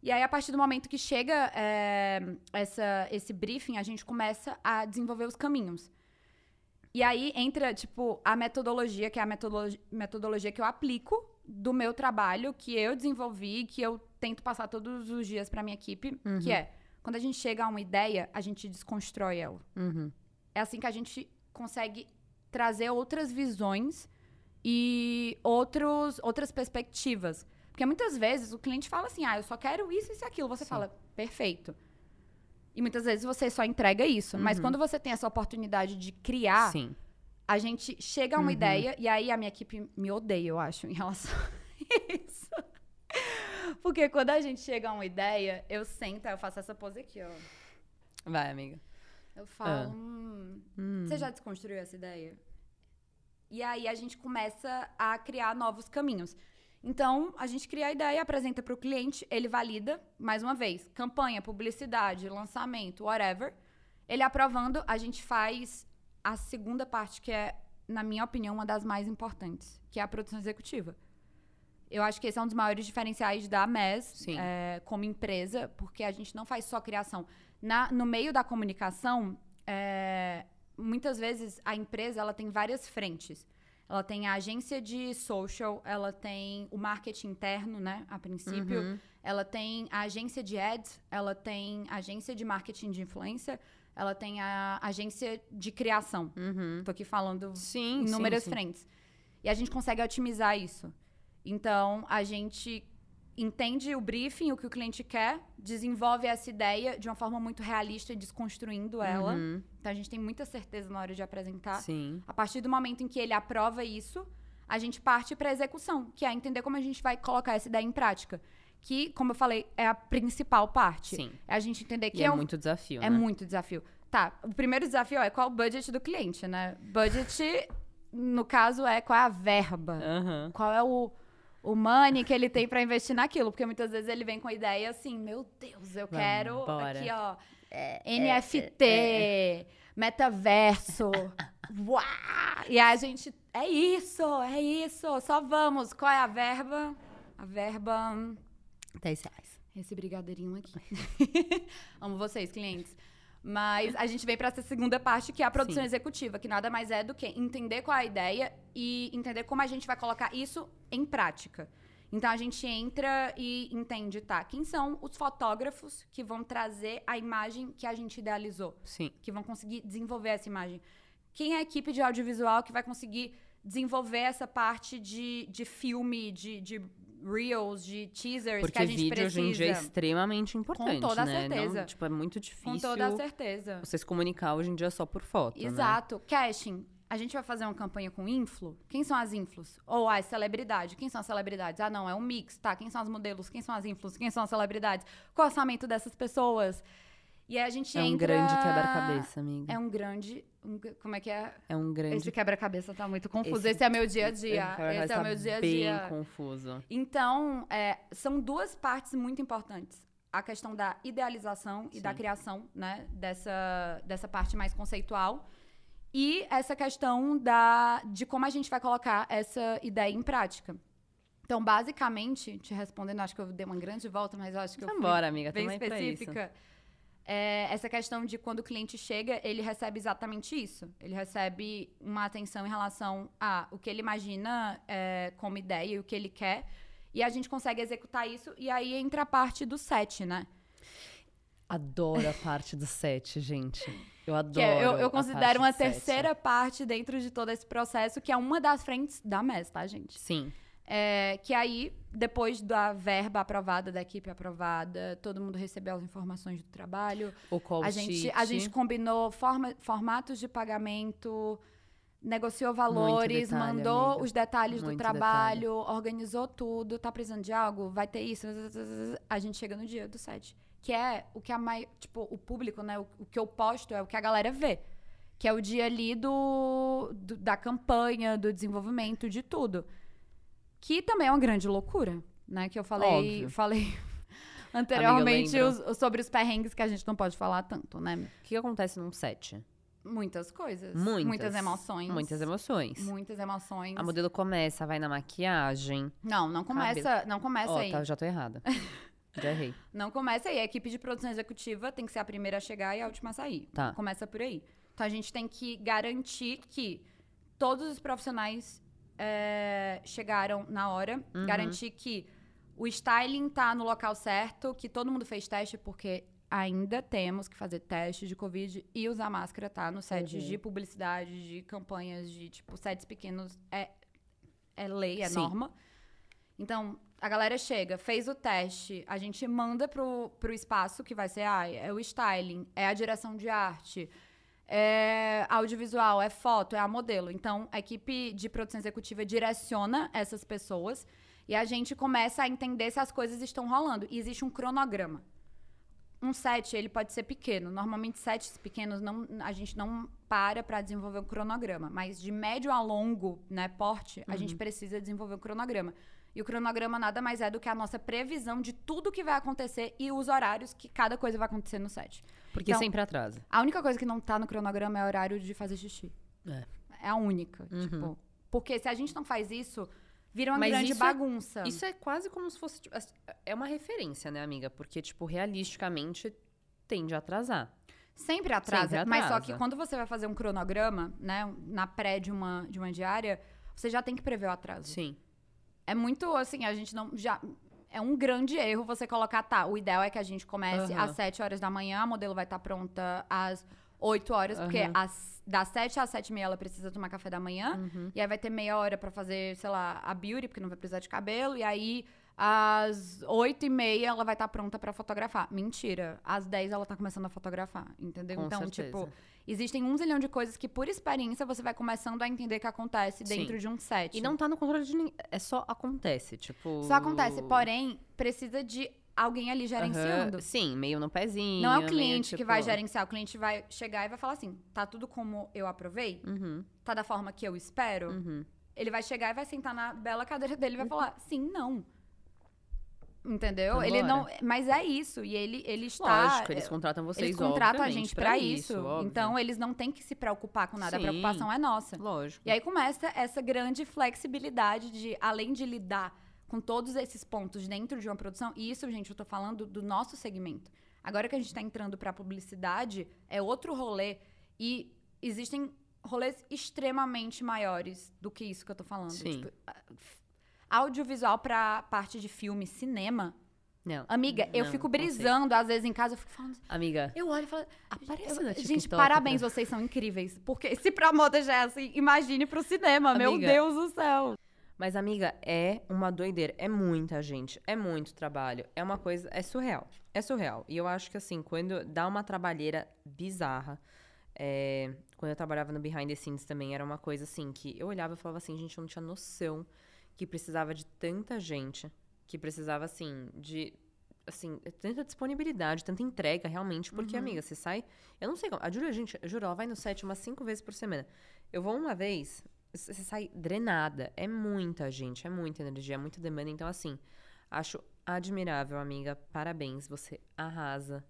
E aí, a partir do momento que chega é, essa, esse briefing, a gente começa a desenvolver os caminhos. E aí entra, tipo, a metodologia, que é a metodologia, metodologia que eu aplico do meu trabalho, que eu desenvolvi, que eu tento passar todos os dias para minha equipe, que é, quando a gente chega a uma ideia, a gente desconstrói ela. Uhum. É assim que a gente consegue trazer outras visões e outros, outras perspectivas. Porque muitas vezes o cliente fala assim: ah, eu só quero isso, isso e aquilo. Você Sim. fala, perfeito. E muitas vezes você só entrega isso. Mas Uhum. quando você tem essa oportunidade de criar, Sim. a gente chega a uma Uhum. ideia e aí a minha equipe me odeia, eu acho, em relação a isso. Porque quando a gente chega a uma ideia, eu sento, eu faço essa pose aqui, ó. Vai, amiga. Eu falo, Ah. hum, Hum. você já desconstruiu essa ideia? E aí a gente começa a criar novos caminhos. Então, a gente cria a ideia, apresenta para o cliente, ele valida, mais uma vez, campanha, publicidade, lançamento, whatever. Ele aprovando, a gente faz a segunda parte, que é, na minha opinião, uma das mais importantes, que é a produção executiva. Eu acho que esse é um dos maiores diferenciais da MES é, como empresa, porque a gente não faz só criação. Na, no meio da comunicação, é, muitas vezes a empresa ela tem várias frentes. Ela tem a agência de social, ela tem o marketing interno, né, a princípio. Uhum. Ela tem a agência de ads, ela tem a agência de marketing de influência, ela tem a agência de criação. Uhum. Tô aqui falando Sim, inúmeras sim, sim. frentes. E a gente consegue otimizar isso. Então, a gente entende o briefing, o que o cliente quer, desenvolve essa ideia de uma forma muito realista, desconstruindo ela. Uhum. Então, a gente tem muita certeza na hora de apresentar. Sim. A partir do momento em que ele aprova isso, a gente parte para execução, que é entender como a gente vai colocar essa ideia em prática. Que, como eu falei, é a principal parte. Sim. É a gente entender que E é, um- muito desafio, é né? muito desafio. Tá, o primeiro desafio é qual o budget do cliente, né? Budget, no caso, é qual é a verba. Aham. Qual é o, o money que ele tem pra investir naquilo. Porque muitas vezes ele vem com a ideia assim, meu Deus, eu quero Vambora. aqui, ó, NFT, metaverso. Uau! E a gente, é isso, é isso, só vamos. Qual é a verba? A verba, 10 reais. esse brigadeirinho aqui. Amo vocês, clientes. Mas a gente vem para essa segunda parte, que é a produção Sim. executiva, que nada mais é do que entender qual é a ideia e entender como a gente vai colocar isso em prática. Então a gente entra e entende, tá? Quem são os fotógrafos que vão trazer a imagem que a gente idealizou? Sim. que vão conseguir desenvolver essa imagem. Quem é a equipe de audiovisual que vai conseguir desenvolver essa parte de, de filme, de, de reels, de teasers Porque que a gente vídeo precisa? hoje em dia é extremamente importante, toda a né? certeza. Não, tipo, é muito difícil Com toda a certeza. você se comunicar hoje em dia só por foto, né? Exato. Casting. A gente vai fazer uma campanha com influ? Quem são as influs? Ou as celebridades? Quem são as celebridades? Ah, não, é um mix, tá? Quem são as modelos? Quem são as influs? Quem são as celebridades? Qual é o orçamento dessas pessoas? E aí a gente É um entra... grande quebra-cabeça, amiga. É um grande... um- como é que é? É um grande... Esse quebra-cabeça tá muito confuso. Esse, Esse- é meu dia a dia. Esse é o estar meu dia a bem dia. confuso. Então, é, são duas partes muito importantes. A questão da idealização e da Sim. criação, né? Dessa, dessa parte mais conceitual. E essa questão da, de como a gente vai colocar essa ideia em prática. Então, basicamente, te respondendo, acho que eu dei uma grande volta, mas acho que eu fui Vambora, amiga, bem também pra isso. É, essa questão de quando o cliente chega, ele recebe exatamente isso. Ele recebe uma atenção em relação a o que ele imagina é, como ideia e o que ele quer. E a gente consegue executar isso. E aí entra a parte do set, né? Adoro a parte do set, gente. Eu adoro Que é- eu, eu considero uma set. terceira parte dentro de todo esse processo, que é uma das frentes da MES, tá, gente? Sim. É, que aí, depois da verba aprovada, da equipe aprovada, todo mundo recebeu as informações do trabalho, O call a gente, a gente combinou forma- formatos de pagamento, negociou valores, detalhe, mandou amiga. os detalhes do Muito trabalho, organizou tudo, tá precisando de algo, vai ter isso. A gente chega no dia do set. Que é o que a mai... tipo, o público, né? O, o que eu posto é o que a galera vê. Que é o dia ali do, do- da campanha, do desenvolvimento, de tudo. Que também é uma grande loucura, né? Que eu falei, Óbvio. falei anteriormente os- sobre os perrengues que a gente não pode falar tanto, né? O que acontece num set? Muitas coisas. Muitas. Muitas emoções. Muitas emoções. Muitas emoções. A modelo começa, vai na maquiagem. Não, não começa, não começa Ó, aí. tá, já tô errada. já errei. Não começa aí. A equipe de produção executiva tem que ser a primeira a chegar e a última a sair. Tá. Começa por aí. Então a gente tem que garantir que todos os profissionais é, chegaram na hora. Uhum. Garantir que o styling tá no local certo, que todo mundo fez teste, porque ainda temos que fazer teste de Covid e usar máscara, tá? Nos sets Uhum. de publicidade, de campanhas, de, tipo, sets pequenos. É, é lei, é Sim. norma. Então, a galera chega, fez o teste, a gente manda pro, pro espaço que vai ser ah, é o styling, é a direção de arte, é audiovisual, é foto, é a modelo. Então, a equipe de produção executiva direciona essas pessoas e a gente começa a entender se as coisas estão rolando. E existe um cronograma. Um set, ele pode ser pequeno. Normalmente, sets pequenos, não, a gente não para para desenvolver um cronograma. Mas de médio a longo, né, porte, a gente precisa desenvolver um cronograma. E o cronograma nada mais é do que a nossa previsão de tudo que vai acontecer e os horários que cada coisa vai acontecer no set. Porque Então- sempre atrasa. A única coisa que não tá no cronograma é o horário de fazer xixi. É. É a única. Uhum. Tipo, porque se a gente não faz isso, vira uma Mas grande isso é- bagunça. Isso é quase como se fosse. tipo, assim, é uma referência, né, amiga? Porque, tipo, realisticamente tende a atrasar. Sempre atrasa, Sempre Mas só atrasa. que quando você vai fazer um cronograma, né, na pré de uma, de uma diária, você já tem que prever o atraso. Sim. É muito assim, a gente não. já É um grande erro você colocar, tá, o ideal é que a gente comece Aham. às 7 horas da manhã, a modelo vai estar pronta às 8 horas, porque Aham. às, das 7 às 7 e meia ela precisa tomar café da manhã. Uhum. E aí vai ter meia hora pra fazer, sei lá, a beauty, porque não vai precisar de cabelo. E aí, às 8 e meia, ela vai estar pronta pra fotografar. Mentira. Às 10 ela tá começando a fotografar, entendeu? Com então, certeza. tipo, existem um zilhão de coisas que, por experiência, você vai começando a entender que acontece Sim. dentro de um set. E não tá no controle de ninguém. É só acontece. Tipo. Só acontece. Porém, precisa de alguém ali gerenciando. Sim, meio no pezinho. Não é o meio, cliente que tipo, vai gerenciar. O cliente vai chegar e vai falar assim: tá tudo como eu aprovei? Uhum, Tá da forma que eu espero? uhum. Ele vai chegar e vai sentar na bela cadeira dele e vai falar: sim, não. Entendeu? Ele não. Mas é isso. E ele, ele está. Lógico, eles contratam vocês, eles contratam a gente pra isso. óbvio. Então, eles não têm que se preocupar com nada. Sim. A preocupação é nossa. Lógico. E aí começa essa grande flexibilidade de, além de lidar com todos esses pontos dentro de uma produção, e isso, gente, eu tô falando do nosso segmento. Agora que a gente tá entrando pra publicidade, é outro rolê. E existem rolês extremamente maiores do que isso que eu tô falando. Sim. Tipo, audiovisual pra parte de filme, cinema. Não. Amiga, eu Não, fico não sei. brisando, às vezes em casa, eu fico falando. Amiga, Eu olho e falo. Aparece eu- na gente, TikTok, parabéns, tá? vocês são incríveis. Porque se pra moda já é assim, imagine pro cinema, meu Amiga. Deus do céu. Mas, amiga, é uma doideira. É muita gente. É muito trabalho. É uma coisa. É surreal. É surreal. E eu acho que, assim, quando dá uma trabalheira bizarra. é, quando eu trabalhava no Behind the Scenes também, era uma coisa assim que eu olhava e falava assim, gente, eu não tinha noção que precisava de tanta gente. Que precisava, assim, de. Assim, tanta disponibilidade, tanta entrega, realmente. Porque, amiga, você sai. Eu não sei como. A Júlia, gente, eu juro, ela vai no set umas cinco vezes por semana. Eu vou uma vez, você sai drenada. É muita gente, é muita energia, é muita demanda. Então, assim, acho admirável, amiga. Parabéns, você arrasa.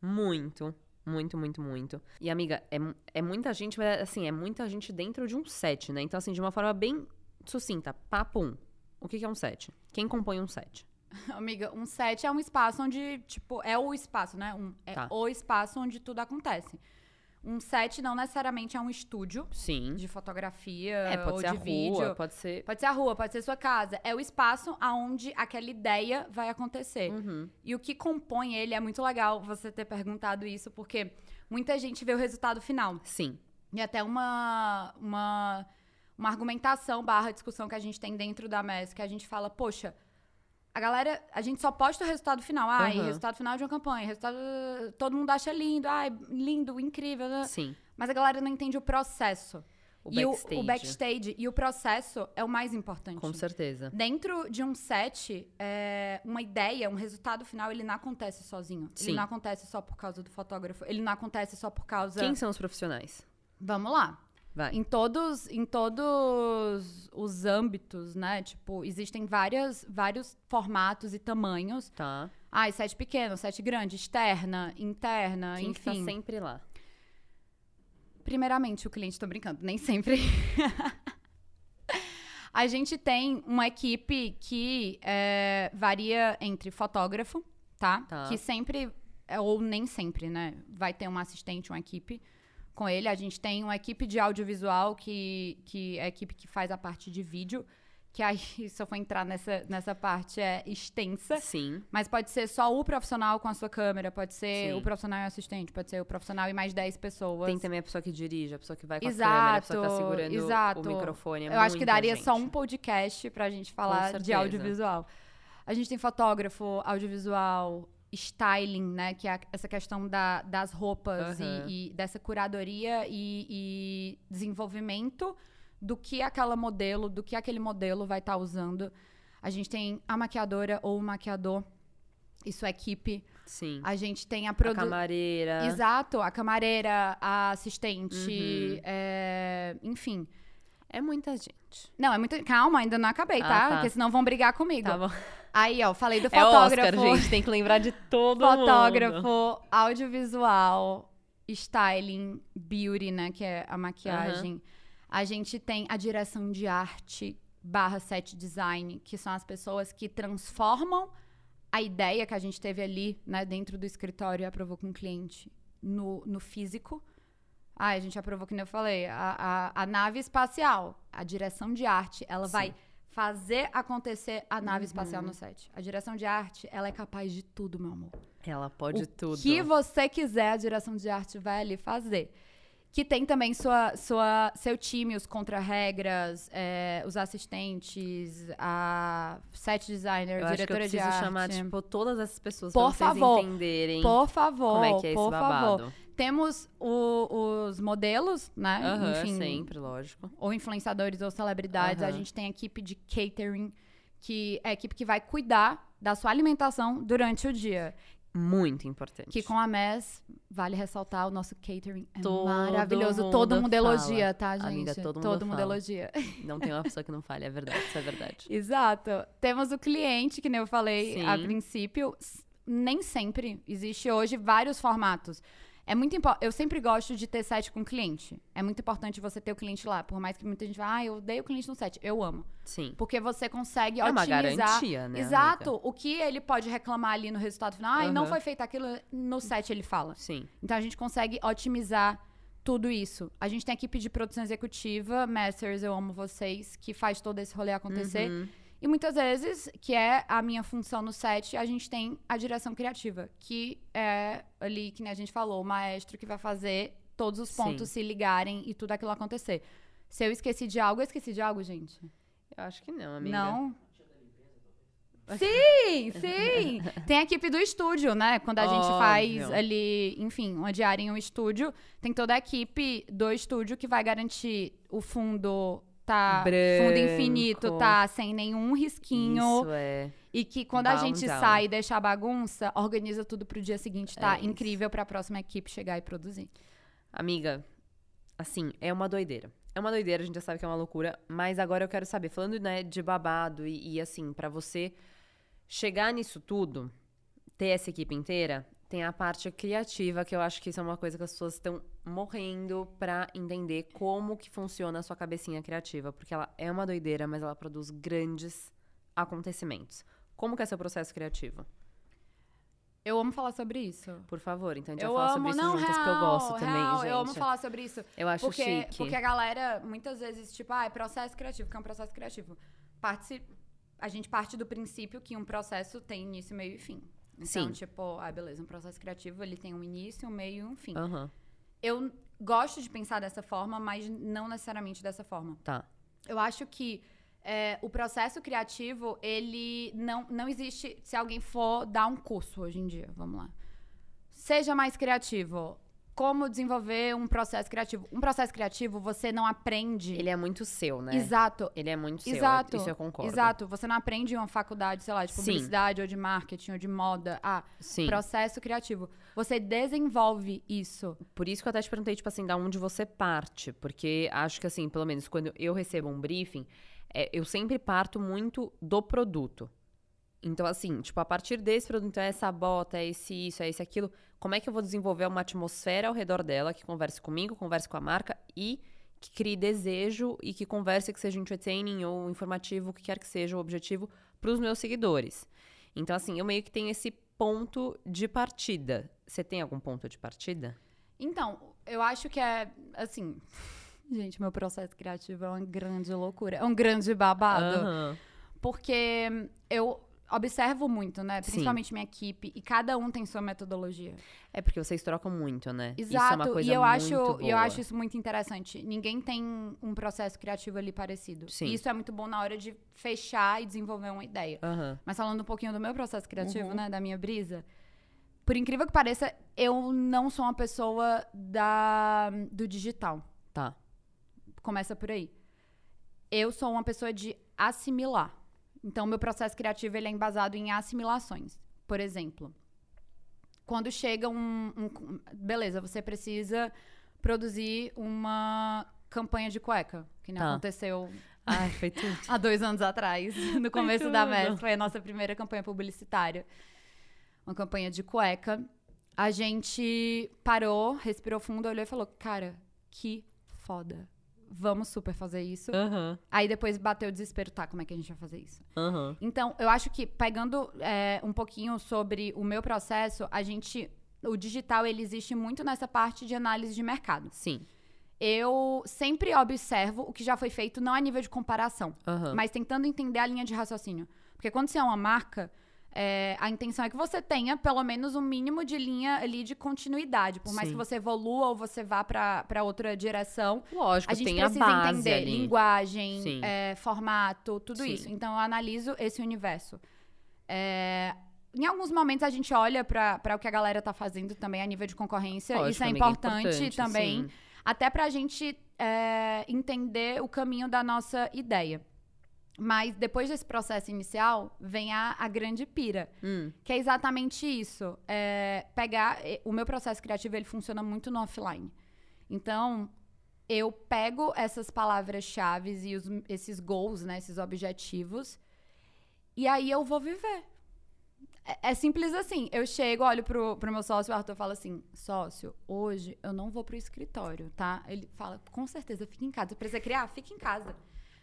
Muito, muito, muito, muito. E, amiga, é, é muita gente, mas, assim, é muita gente dentro de um set, né? Então, assim, de uma forma bem sucinta, papo um. O que que é um set? Quem compõe um set? Amiga, um set é um espaço onde, tipo, é o espaço, né? Um, é Tá. o espaço onde tudo acontece. Um set não necessariamente é um estúdio Sim. de fotografia É, pode ou ser a de rua, vídeo. pode ser... Pode ser a rua, pode ser sua casa. É o espaço aonde aquela ideia vai acontecer. Uhum. E o que compõe ele é muito legal você ter perguntado isso, porque muita gente vê o resultado final. Sim. E até uma, uma, uma argumentação barra discussão que a gente tem dentro da MES, que a gente fala, poxa, a galera, a gente só posta o resultado final. Ai, Aham. resultado final de uma campanha, resultado. Todo mundo acha lindo, ai, lindo, incrível. né? Sim. Mas a galera não entende o processo. O e backstage. O, o backstage. E o processo é o mais importante. Com certeza. Dentro de um set, é, uma ideia, um resultado final, ele não acontece sozinho. Sim. Ele não acontece só por causa do fotógrafo. Ele não acontece só por causa. Quem são os profissionais? Vamos lá. Vai. Em todos, em todos os âmbitos, né? Tipo, existem várias, vários formatos e tamanhos. Tá. Ah, set pequeno, set grande, externa, interna, Quem que tá enfim. sempre lá? Primeiramente, o cliente, tô brincando, nem sempre. a gente tem uma equipe que é, varia entre fotógrafo, tá? Tá. Que sempre, é, ou nem sempre, né? Vai ter uma assistente, uma equipe com ele. A gente tem uma equipe de audiovisual, que, que é a equipe que faz a parte de vídeo. Que aí, se eu for entrar nessa, nessa parte, é extensa. Sim. Mas pode ser só o profissional com a sua câmera, pode ser Sim. o profissional e o assistente, pode ser o profissional e mais 10 pessoas. Tem também a pessoa que dirige, a pessoa que vai com a Exato, câmera, a pessoa que tá segurando exato. o microfone. É Eu acho que daria gente. só um podcast pra gente falar de audiovisual. A gente tem fotógrafo, audiovisual, styling, né? Que é essa questão da- das roupas e- Aham. e, dessa curadoria e, e desenvolvimento do que aquela modelo, do que aquele modelo vai estar usando. A gente tem a maquiadora ou o maquiador. Isso é equipe. Sim. A gente tem a A produção. camareira. Exato, a camareira, a assistente, Uhum. é, enfim. É muita gente. Não, é muito. Calma, ainda não acabei, Ah, tá? tá. Porque senão vão brigar comigo. Tá bom. Aí, ó, falei do É Oscar, fotógrafo. gente. Tem que lembrar de todo mundo. fotógrafo, audiovisual, styling, beauty, né? Que é a maquiagem. A gente tem a direção de arte barra set design, que são as pessoas que transformam a ideia que a gente teve ali, né, dentro do escritório e aprovou com o cliente no, no físico. Ah, a gente aprovou, que nem eu falei, a, a, a nave espacial, a direção de arte, ela Sim. vai fazer acontecer a nave espacial Uhum. no set. A direção de arte, ela é capaz de tudo, meu amor. Ela pode o tudo. que você quiser, a direção de arte vai ali fazer. Que tem também sua, sua, seu time, os contra-regras, é, os assistentes, a set designer, Eu acho que eu diretora de preciso arte. chamar, tipo, todas essas pessoas Por pra vocês favor. entenderem Por favor, como é que é esse por favor. Temos o- os modelos, né? Aham, Enfim, sempre, lógico. ou influenciadores ou celebridades. A gente tem a equipe de catering, que é a equipe que vai cuidar da sua alimentação durante o dia. Muito importante. Que com a MES, vale ressaltar, o nosso catering é Todo maravilhoso. mundo todo mundo fala. elogia, tá, gente? Amiga, todo mundo fala. elogia. Não tem uma pessoa que não fale, é verdade, isso é verdade. Exato. Temos o cliente, que nem eu falei a Sim. princípio. S- Nem sempre. Existe hoje vários formatos. É muito importante. Eu sempre gosto de ter set com cliente. É muito importante você ter o cliente lá. Por mais que muita gente vá, ah, eu odeio o cliente no set. Eu amo. Sim. Porque você consegue É uma otimizar. garantia, né, Exato. amiga? O que ele pode reclamar ali no resultado final. Ah, não Aham. foi feito aquilo. No set ele fala. Sim. Então a gente consegue otimizar tudo isso. A gente tem a equipe de produção executiva, Masters, eu amo vocês, que faz todo esse rolê acontecer. Uhum. E muitas vezes, que é a minha função no set, a gente tem a direção criativa, que é ali, que a gente falou, o maestro que vai fazer todos os pontos Sim. se ligarem e tudo aquilo acontecer. Se eu esqueci de algo, eu esqueci de algo, gente. Eu acho que não, amiga. Não. Sim, sim. Tem a equipe do estúdio, né? Quando a gente faz Óbvio. ali, enfim, uma diária em um estúdio, tem toda a equipe do estúdio que vai garantir o fundo tá fundo infinito, Branco. tá sem nenhum risquinho Isso é. e que quando a Down, gente down. sai e deixa a bagunça, organiza tudo pro dia seguinte, tá? É. Incrível pra próxima equipe chegar e produzir. Amiga, assim, é uma doideira. É uma doideira, a gente já sabe que é uma loucura, mas agora eu quero saber, falando, né, de babado e, e, assim, pra você chegar nisso tudo, ter essa equipe inteira, tem a parte criativa, que eu acho que isso é uma coisa que as pessoas estão morrendo pra entender como que funciona a sua cabecinha criativa, porque ela é uma doideira, mas ela produz grandes acontecimentos. Como que é seu processo criativo? Eu amo falar sobre isso. Por favor, então a gente eu vai falar amo, sobre isso não, juntas, real, porque eu gosto também, real, gente. Eu amo falar sobre isso. Eu acho porque, chique. Porque a galera, muitas vezes, tipo, ah, é processo criativo, que é um processo criativo. Parte, a gente parte do princípio que um processo tem início, meio e fim. Então, Sim. tipo, ah, beleza, um processo criativo, ele tem um início, um meio e um fim. Aham, Eu gosto de pensar dessa forma, mas não necessariamente dessa forma. tá. Eu acho que é, o processo criativo, ele não, não existe. Se alguém for dar um curso hoje em dia, vamos lá. Seja mais criativo. Como desenvolver um processo criativo? Um processo criativo, você não aprende. Ele é muito seu, né? Exato. Ele é muito seu. Exato. Isso eu concordo. Exato. Você não aprende em uma faculdade, sei lá, de Sim. publicidade ou de marketing ou de moda. Ah, Sim. processo criativo. Você desenvolve isso. Por isso que eu até te perguntei, tipo assim, da onde você parte. Porque acho que, assim, pelo menos quando eu recebo um briefing, é, eu sempre parto muito do produto. Então, assim, tipo, a partir desse produto, então é essa bota, é esse isso, é esse aquilo. Como é que eu vou desenvolver uma atmosfera ao redor dela que converse comigo, converse com a marca e que crie desejo e que converse, que seja entertaining ou informativo, o que quer que seja o objetivo para os meus seguidores. Então, assim, eu meio que tenho esse ponto de partida. Você tem algum ponto de partida? Então, eu acho que é, assim... Gente, meu processo criativo é uma grande loucura. É um grande babado. Aham. Porque eu observo muito, né? Sim. Principalmente minha equipe. E cada um tem sua metodologia. É porque vocês trocam muito, né? Exato. Isso é uma coisa e eu muito acho, boa. eu acho isso muito interessante. Ninguém tem um processo criativo ali parecido. Sim. E isso é muito bom na hora de fechar e desenvolver uma ideia. Aham. Mas falando um pouquinho do meu processo criativo, Uhum. né? Da minha brisa. Por incrível que pareça, eu não sou uma pessoa da, do digital. Tá. Começa por aí. Eu sou uma pessoa de assimilar. Então, meu processo criativo ele é embasado em assimilações. Por exemplo, quando chega um, um- Beleza, você precisa produzir uma campanha de cueca, que nem Tá. aconteceu Ai, foi tudo. há dois anos atrás, no começo da tudo. MES. Foi a nossa primeira campanha publicitária. Uma campanha de cueca. A gente parou, respirou fundo, olhou e falou: Cara, que foda. Vamos super fazer isso. Aham, Aí depois bateu o desespero, tá? Como é que a gente vai fazer isso? aham. Então, eu acho que pegando é, um pouquinho sobre o meu processo, a gente. O digital, ele existe muito nessa parte de análise de mercado. Sim. Eu sempre observo o que já foi feito, não a nível de comparação, Aham. mas tentando entender a linha de raciocínio. Porque quando você é uma marca, é, a intenção é que você tenha pelo menos um mínimo de linha ali de continuidade. Por mais Sim. que você evolua ou você vá para outra direção, Lógico, a gente a precisa base entender ali. linguagem, é, formato, tudo Sim. isso. Então, eu analiso esse universo. É, em alguns momentos, a gente olha para o que a galera tá fazendo também a nível de concorrência. Lógico, isso é amiga, importante, também. sim. Até pra gente é, entender o caminho da nossa ideia. Mas depois desse processo inicial, vem a, a grande pira. Hum, Que é exatamente isso. É pegar. O meu processo criativo ele funciona muito no offline. Então, eu pego essas palavras-chave e os- esses goals, né, esses objetivos, e aí eu vou viver. É, é simples assim. Eu chego, olho pro, pro meu sócio, o Arthur fala assim: sócio, hoje eu não vou pro escritório, tá? Ele fala, com certeza, fica em casa. Precisa criar? Fica em casa.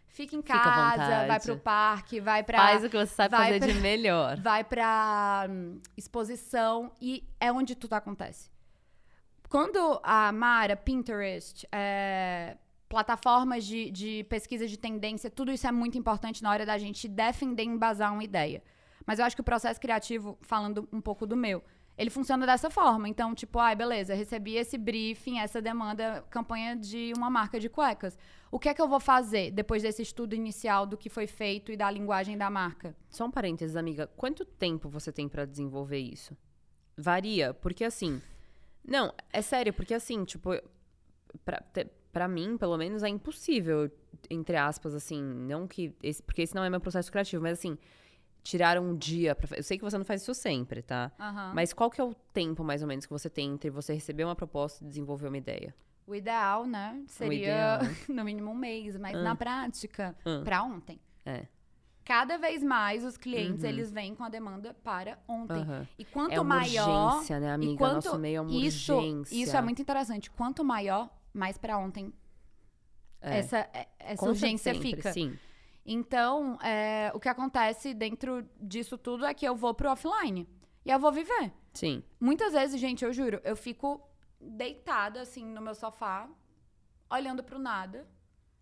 Fica em Fica casa, vai vontade. pro parque, vai pra faz o que você sabe vai fazer pra- de melhor. vai pra hum, exposição e é onde tudo acontece. Quando a Mara, Pinterest, é, plataformas de, de pesquisa de tendência, tudo isso é muito importante na hora da gente defender e embasar uma ideia. Mas eu acho que o processo criativo, falando um pouco do meu, ele funciona dessa forma. Então, tipo, ai, beleza, recebi esse briefing, essa demanda, campanha de uma marca de cuecas. O que é que eu vou fazer depois desse estudo inicial do que foi feito e da linguagem da marca? Só um parênteses, amiga. Quanto tempo você tem pra desenvolver isso? Varia, porque assim. Não, é sério, porque assim, tipo, pra, pra mim, pelo menos, é impossível, entre aspas, assim, não que. Esse, porque esse não é meu processo criativo, mas assim, tirar um dia pra. fa- Eu sei que você não faz isso sempre, tá? Aham. Mas qual que é o tempo, mais ou menos, que você tem entre você receber uma proposta e desenvolver uma ideia? O ideal, né, seria ideal. no mínimo um mês, mas Ah. na prática, Ah. pra ontem. É. Cada vez mais os clientes, Uhum. eles vêm com a demanda para ontem. Aham. E quanto É uma maior, urgência, né, e amiga? quanto Nosso meio é uma isso, urgência. isso é muito interessante. Quanto maior, mais pra ontem É. essa é- essa Com urgência sempre, fica. Sim. Então, é, o que acontece dentro disso tudo é que eu vou pro offline. E eu vou viver. Sim. Muitas vezes, gente, eu juro, eu fico deitada assim no meu sofá, olhando pro nada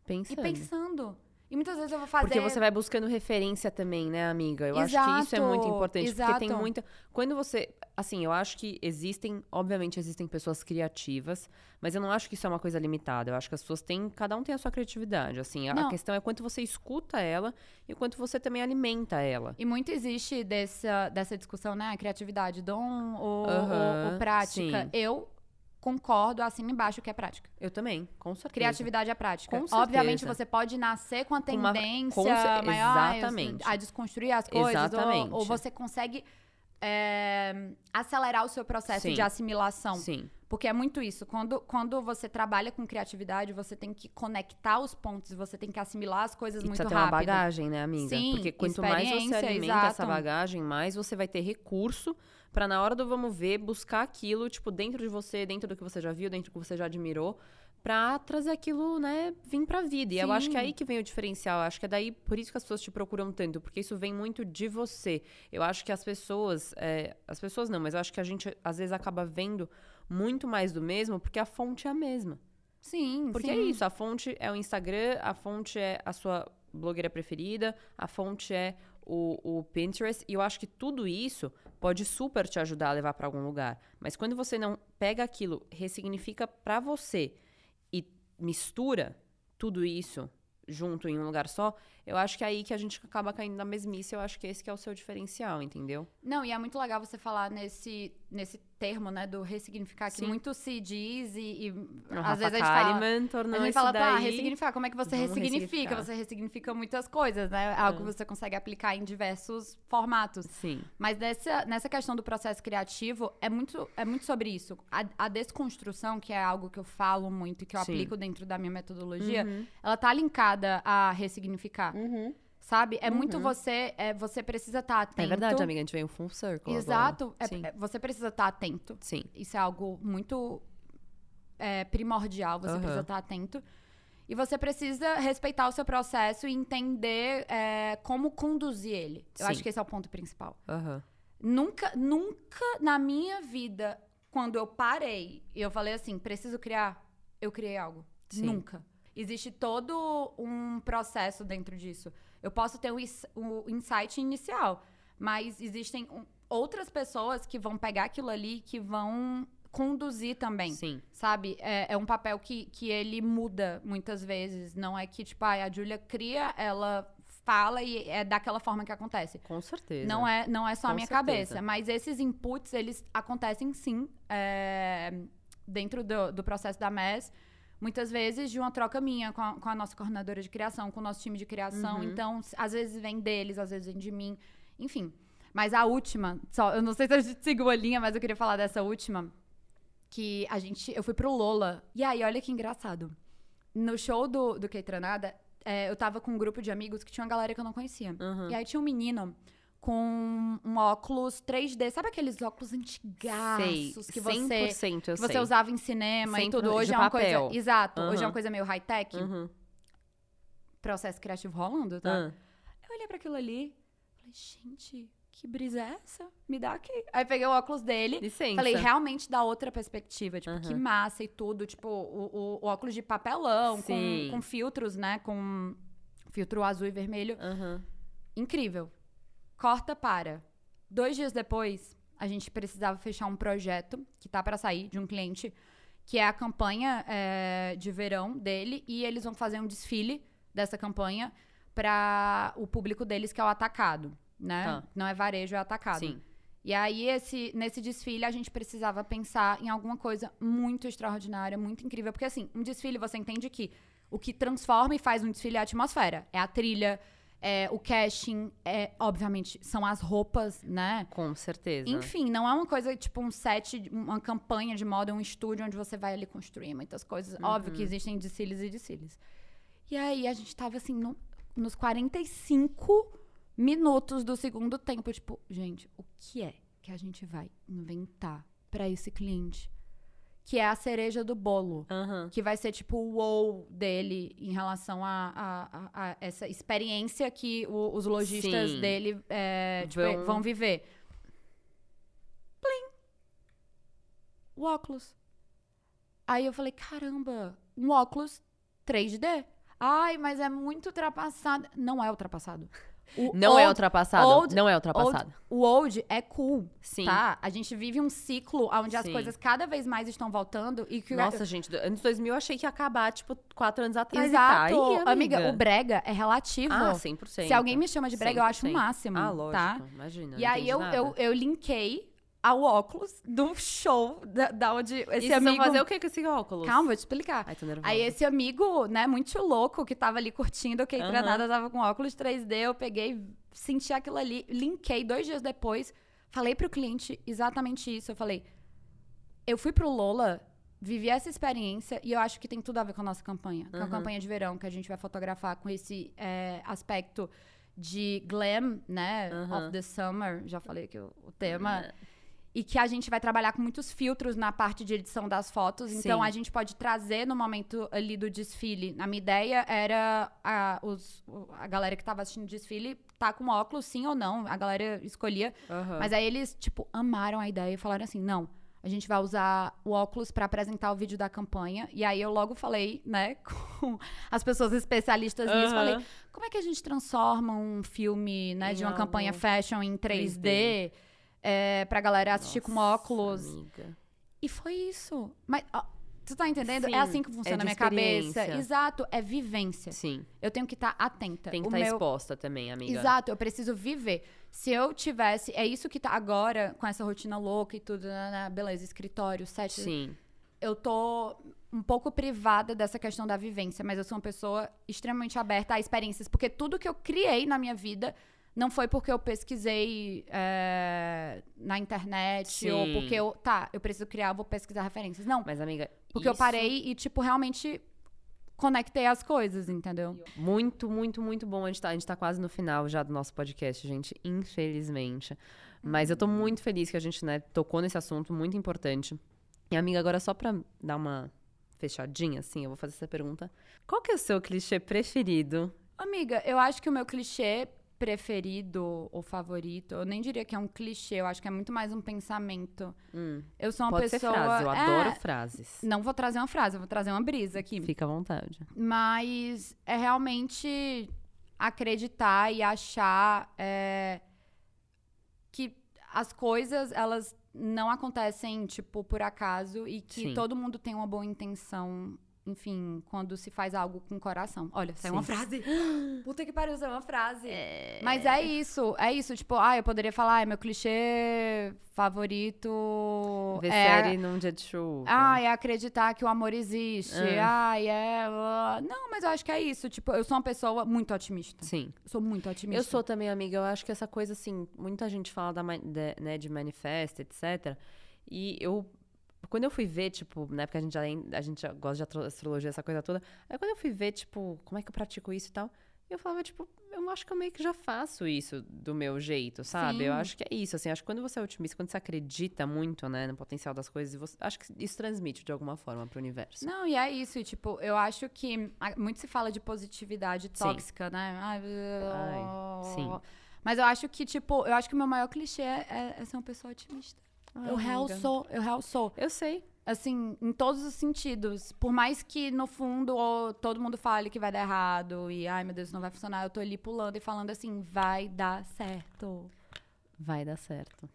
Pensando. e pensando. E muitas vezes eu vou fazer. Porque você vai buscando referência também, né, amiga? Eu acho que isso é muito Exato, importante. Porque tem exato. muita. Quando você. Assim, eu acho que existem. Obviamente, existem pessoas criativas, mas eu não acho que isso é uma coisa limitada. Eu acho que as pessoas têm. Cada um tem a sua criatividade. Assim, a, a questão é quanto você escuta ela e quanto você também alimenta ela. E muito existe dessa, dessa discussão, né? Criatividade, dom ou, ou- ou prática. sim. Eu concordo, assino embaixo que é prática. Eu também, com certeza. Criatividade é prática. Com Obviamente, certeza. você pode nascer com a Com uma- tendência com maior a- exatamente. a desconstruir as coisas. Exatamente. Ou, ou você consegue é, acelerar o seu processo Sim. de assimilação. Sim. Porque é muito isso. Quando, quando você trabalha com criatividade, você tem que conectar os pontos, você tem que assimilar as coisas E muito ter uma rápido. bagagem, né, amiga? Sim, Porque quanto mais você alimenta essa exato. bagagem, mais você vai ter recurso pra na hora do vamos ver, buscar aquilo, tipo, dentro de você, dentro do que você já viu, dentro do que você já admirou, pra trazer aquilo, né, vir pra vida. E eu acho que é Sim. aí que vem o diferencial. Eu acho que é daí, por isso que as pessoas te procuram tanto, porque isso vem muito de você. Eu acho que as pessoas, é, as pessoas não, mas eu acho que a gente, às vezes, acaba vendo muito mais do mesmo, porque a fonte é a mesma. Sim, Porque sim. é isso, a fonte é o Instagram, a fonte é a sua blogueira preferida, a fonte é o, o Pinterest. E eu acho que tudo isso pode super te ajudar a levar pra algum lugar. Mas quando você não pega aquilo, ressignifica pra você mistura tudo isso junto em um lugar só, eu acho que é aí que a gente acaba caindo na mesmice. Eu acho que esse que é o seu diferencial, entendeu? Não, e é muito legal você falar nesse, nesse termo, né, do ressignificar, que Sim. muito se diz e, e às Rafa vezes a gente fala... Kalimann tornou A gente fala, tá, daí... ressignificar. Como é que você ressignifica? Você ressignifica muitas coisas, né? Algo É. que você consegue aplicar em diversos formatos. Sim. Mas nessa, nessa questão do processo criativo, é muito, é muito sobre isso. A, a desconstrução, que é algo que eu falo muito e que eu Sim. aplico dentro da minha metodologia, Uhum. ela tá linkada a ressignificar, Uhum. sabe? É muito você... É, você precisa estar atento. É verdade, amiga, a gente veio full circle. Exato. É- é- você precisa estar atento. Sim. Isso é algo muito é, primordial, você Aham. precisa estar atento. E você precisa respeitar o seu processo e entender é, como conduzir ele. Eu Sim. acho que esse é o ponto principal. Aham. Nunca, nunca na minha vida, quando eu parei e eu falei assim, preciso criar, eu criei algo. Sim. Nunca. Existe todo um processo dentro disso. Eu posso ter o, o insight inicial, mas existem um- outras pessoas que vão pegar aquilo ali, que vão conduzir também Sim. sabe? É, é um papel que, que ele muda muitas vezes. Não é que, tipo, ai, a Júlia cria, ela fala e é daquela forma que acontece. Com certeza. Não é, não é só a Com minha certeza. cabeça. Mas esses inputs, eles acontecem sim é, dentro do, do processo da MES. Muitas vezes de uma troca minha com a, com a nossa coordenadora de criação, com o nosso time de criação. Uhum. Então, às vezes vem deles, às vezes vem de mim. Enfim. Mas a última, só, eu não sei se a gente seguiu a linha, mas eu queria falar dessa última. Que a gente. Eu fui pro Lola. E aí, olha que engraçado. No show do, do Keitranada, é, eu tava com um grupo de amigos que tinha uma galera que eu não conhecia. Uhum. E aí tinha um menino com um óculos 3D. Sabe aqueles óculos Sei. antigaços que você, 100% eu você sei. usava em cinema e 100% tudo? Hoje de é uma papel. coisa. Exato. Hoje é uma coisa meio high-tech. Uhum. Processo criativo rolando, tá? Ah. Eu olhei pra aquilo ali. Falei, gente, que brisa é essa? Me dá aqui. Aí peguei o óculos dele. Licença. Falei, realmente dá outra perspectiva. Tipo, que massa e tudo. Tipo, o, o- o óculos de papelão, com, com filtros, né? Com filtro azul e vermelho. Incrível. Corta para. Dois dias depois, a gente precisava fechar um projeto que tá para sair de um cliente, que é a campanha é, de verão dele, e eles vão fazer um desfile dessa campanha para o público deles, que é o atacado, né? Tá. Não é varejo, é atacado. Sim. E aí, esse, nesse desfile, a gente precisava pensar em alguma coisa muito extraordinária, muito incrível. Porque, assim, um desfile, você entende que o que transforma e faz um desfile é a atmosfera. É a trilha, é o casting, é, obviamente, são as roupas, né? Com certeza. Enfim, não é uma coisa tipo um set, uma campanha de moda, um estúdio onde você vai ali construir muitas coisas. Óbvio que existem desfiles e desfiles. E aí a gente tava assim, no- nos 45 minutos do segundo tempo, tipo, gente, o que é que a gente vai inventar pra esse cliente? Que é a cereja do bolo Aham. que vai ser tipo o wow dele em relação a, a- a- a essa experiência que o- os lojistas Sim. dele é, tipo, Vão- vão... viver. Plim! O óculos. Aí eu falei, caramba, um óculos 3D? Ai, mas é muito ultrapassado. Não é ultrapassado. O Não old- é ultrapassado. old- não é old- ultrapassado. o old é cool, Sim. tá? A gente vive um ciclo onde as Sim. coisas cada vez mais estão voltando e que Nossa, gente, do- anos 2000 eu achei que ia acabar, tipo, quatro anos atrás. Exato. E tá aí, amiga. amiga, o brega é relativo. Ah, 100%. Se alguém me chama de brega, eu acho o 100%. máximo, Ah, lógico. tá? Imagina. E aí eu, eu, eu linkei ao óculos do show da, da onde esse e amigo... fazer o que com esse óculos? Calma, vou te explicar. Ai. Aí esse amigo, né, muito louco, que tava ali curtindo, que Aham. treinada tava com óculos 3D, eu peguei, senti aquilo ali, linkei dois dias depois, falei pro cliente exatamente isso. Eu falei, eu fui pro Lola, vivi essa experiência e eu acho que tem tudo a ver com a nossa campanha. Com a campanha de verão, que a gente vai fotografar com esse é, aspecto de glam, né, Aham. of the summer, já falei aqui o, o tema. Né. E que a gente vai trabalhar com muitos filtros na parte de edição das fotos. Então, Sim. a gente pode trazer no momento ali do desfile. A minha ideia era a, os, a galera que tava assistindo o desfile tá com óculos, sim ou não. A galera escolhia. Aham. Mas aí eles, tipo, amaram a ideia e falaram assim: não, a gente vai usar o óculos pra apresentar o vídeo da campanha. E aí eu logo falei, né, com as pessoas especialistas nisso, falei, como é que a gente transforma um filme, né, de uma campanha fashion em 3D, 3D. É, pra galera assistir com Nossa, óculos? amiga. E foi isso. Mas, ó, tu tá entendendo? Sim, é assim que é funciona de a minha cabeça. Exato, é vivência. Sim. Eu tenho que estar atenta. Tem que estar meu- exposta também, amiga. Exato, eu preciso viver. Se eu tivesse. É isso que tá agora, com essa rotina louca e tudo, né, né, beleza, escritório, sete. Sim. Eu tô um pouco privada dessa questão da vivência, mas eu sou uma pessoa extremamente aberta a experiências, porque tudo que eu criei na minha vida não foi porque eu pesquisei é, na internet Sim. ou porque eu. Tá, eu preciso criar, eu vou pesquisar referências. Não, Mas, amiga. porque eu isso- parei e, tipo, realmente conectei as coisas, entendeu? Muito, muito, muito bom. A gente, tá, a gente tá quase no final já do nosso podcast, gente. Infelizmente. Mas eu tô muito feliz que a gente, né, tocou nesse assunto muito importante. E, amiga, agora só pra dar uma fechadinha, assim, eu vou fazer essa pergunta. Qual que é o seu clichê preferido? Amiga, eu acho que o meu clichê preferido ou favorito, eu nem diria que é um clichê, eu acho que é muito mais um pensamento. Hum, Eu sou uma pode pessoa. ser frase, eu é, adoro frases. Não vou trazer uma frase, eu vou trazer uma brisa aqui. Fica à vontade. Mas é realmente acreditar e achar é, que as coisas, elas não acontecem, tipo, por acaso e que Sim. todo mundo tem uma boa intenção enfim, quando se faz algo com coração. Olha, saiu uma Sim. frase. Puta que pariu, saiu uma frase. Mas é isso, é isso. Tipo, ah, eu poderia falar, ah, meu clichê favorito Ver é... série num dia de chuva. Ah, é acreditar que o amor existe. Ah. Ah, é... Não, mas eu acho que é isso. Tipo, eu sou uma pessoa muito otimista. Sim. Eu sou muito otimista. Eu sou também, amiga. Eu acho que essa coisa, assim, muita gente fala da, de, né, de manifesto, etc. E eu. Quando eu fui ver, tipo, na época a gente já, a gente já gosta de astrologia, essa coisa toda. Aí quando eu fui ver, tipo, como é que eu pratico isso e tal, eu falava, tipo, eu acho que eu meio que já faço isso do meu jeito, sabe? Eu Sim. acho que é isso, assim. Acho que quando você é otimista, quando você acredita muito, né, no potencial das coisas, você- acho que isso transmite de alguma forma pro universo. Não, e é isso. Tipo, eu acho que muito se fala de positividade Sim. tóxica, né? Ai, Ai, sim. Mas eu acho que, tipo, eu acho que o meu maior clichê é, é ser uma pessoa otimista. Eu real amiga. sou, eu real sou. Eu sei. Assim, em todos os sentidos. Por mais que, no fundo, todo mundo fale que vai dar errado e, ai, meu Deus, não vai funcionar, eu tô ali pulando e falando assim, vai dar certo. Vai dar certo.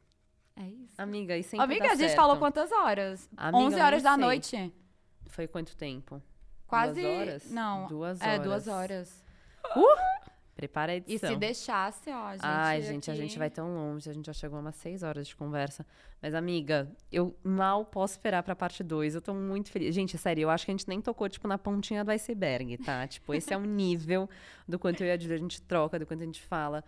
É isso. Amiga, e sempre Amiga, a gente certo. falou quantas horas? Amiga, 11 eu horas da sei. noite. Foi quanto tempo? Quase. Duas horas? Não. Duas É, horas. duas horas. Prepara a E edição. se deixasse, ó, gente. Ai, gente, a aqui- gente vai tão longe. A gente já chegou a umas seis horas de conversa. Mas, amiga, eu mal posso esperar pra parte 2. Eu tô muito feliz. Gente, sério, eu acho que a gente nem tocou, tipo, na pontinha do iceberg, tá? tipo, esse é o nível do quanto eu e a Julia a gente troca, do quanto a gente fala.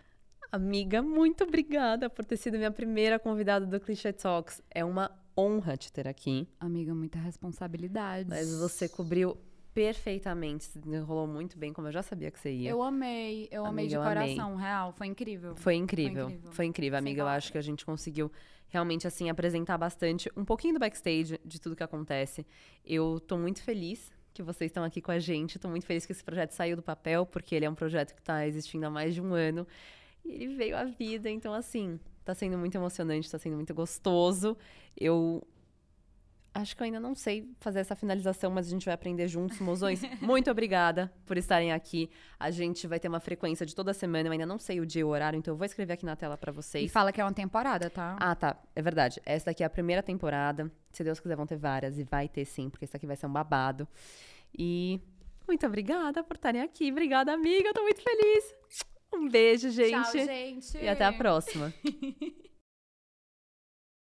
Amiga, muito obrigada por ter sido minha primeira convidada do Cliché Talks. É uma honra te ter aqui. Amiga, muita responsabilidade. Mas você cobriu perfeitamente. Se desenrolou muito bem, como eu já sabia que você ia. Eu amei, eu amei de Amiga, amei. coração, real. Foi incrível. Foi incrível. incrível. Foi incrível, amiga. Eu acho que a gente conseguiu realmente, assim, apresentar bastante, um pouquinho do backstage de tudo que acontece. Eu tô muito feliz que vocês estão aqui com a gente. Tô muito feliz que esse projeto saiu do papel, porque ele é um projeto que tá existindo há mais de um ano. E ele veio à vida, então, assim, tá sendo muito emocionante, tá sendo muito gostoso. Eu acho que eu ainda não sei fazer essa finalização, mas a gente vai aprender juntos, mozões. Muito obrigada por estarem aqui. A gente vai ter uma frequência de toda semana. Eu ainda não sei o dia e o horário, então eu vou escrever aqui na tela pra E vocês. fala que é uma temporada, tá? Ah, tá. É verdade. Essa daqui é a primeira temporada. Se Deus quiser, vão ter várias. E vai ter sim, porque esse aqui vai ser um babado. E muito obrigada por estarem aqui. Obrigada, amiga. Eu tô muito feliz. Um beijo, gente. Tchau, gente. E até a próxima.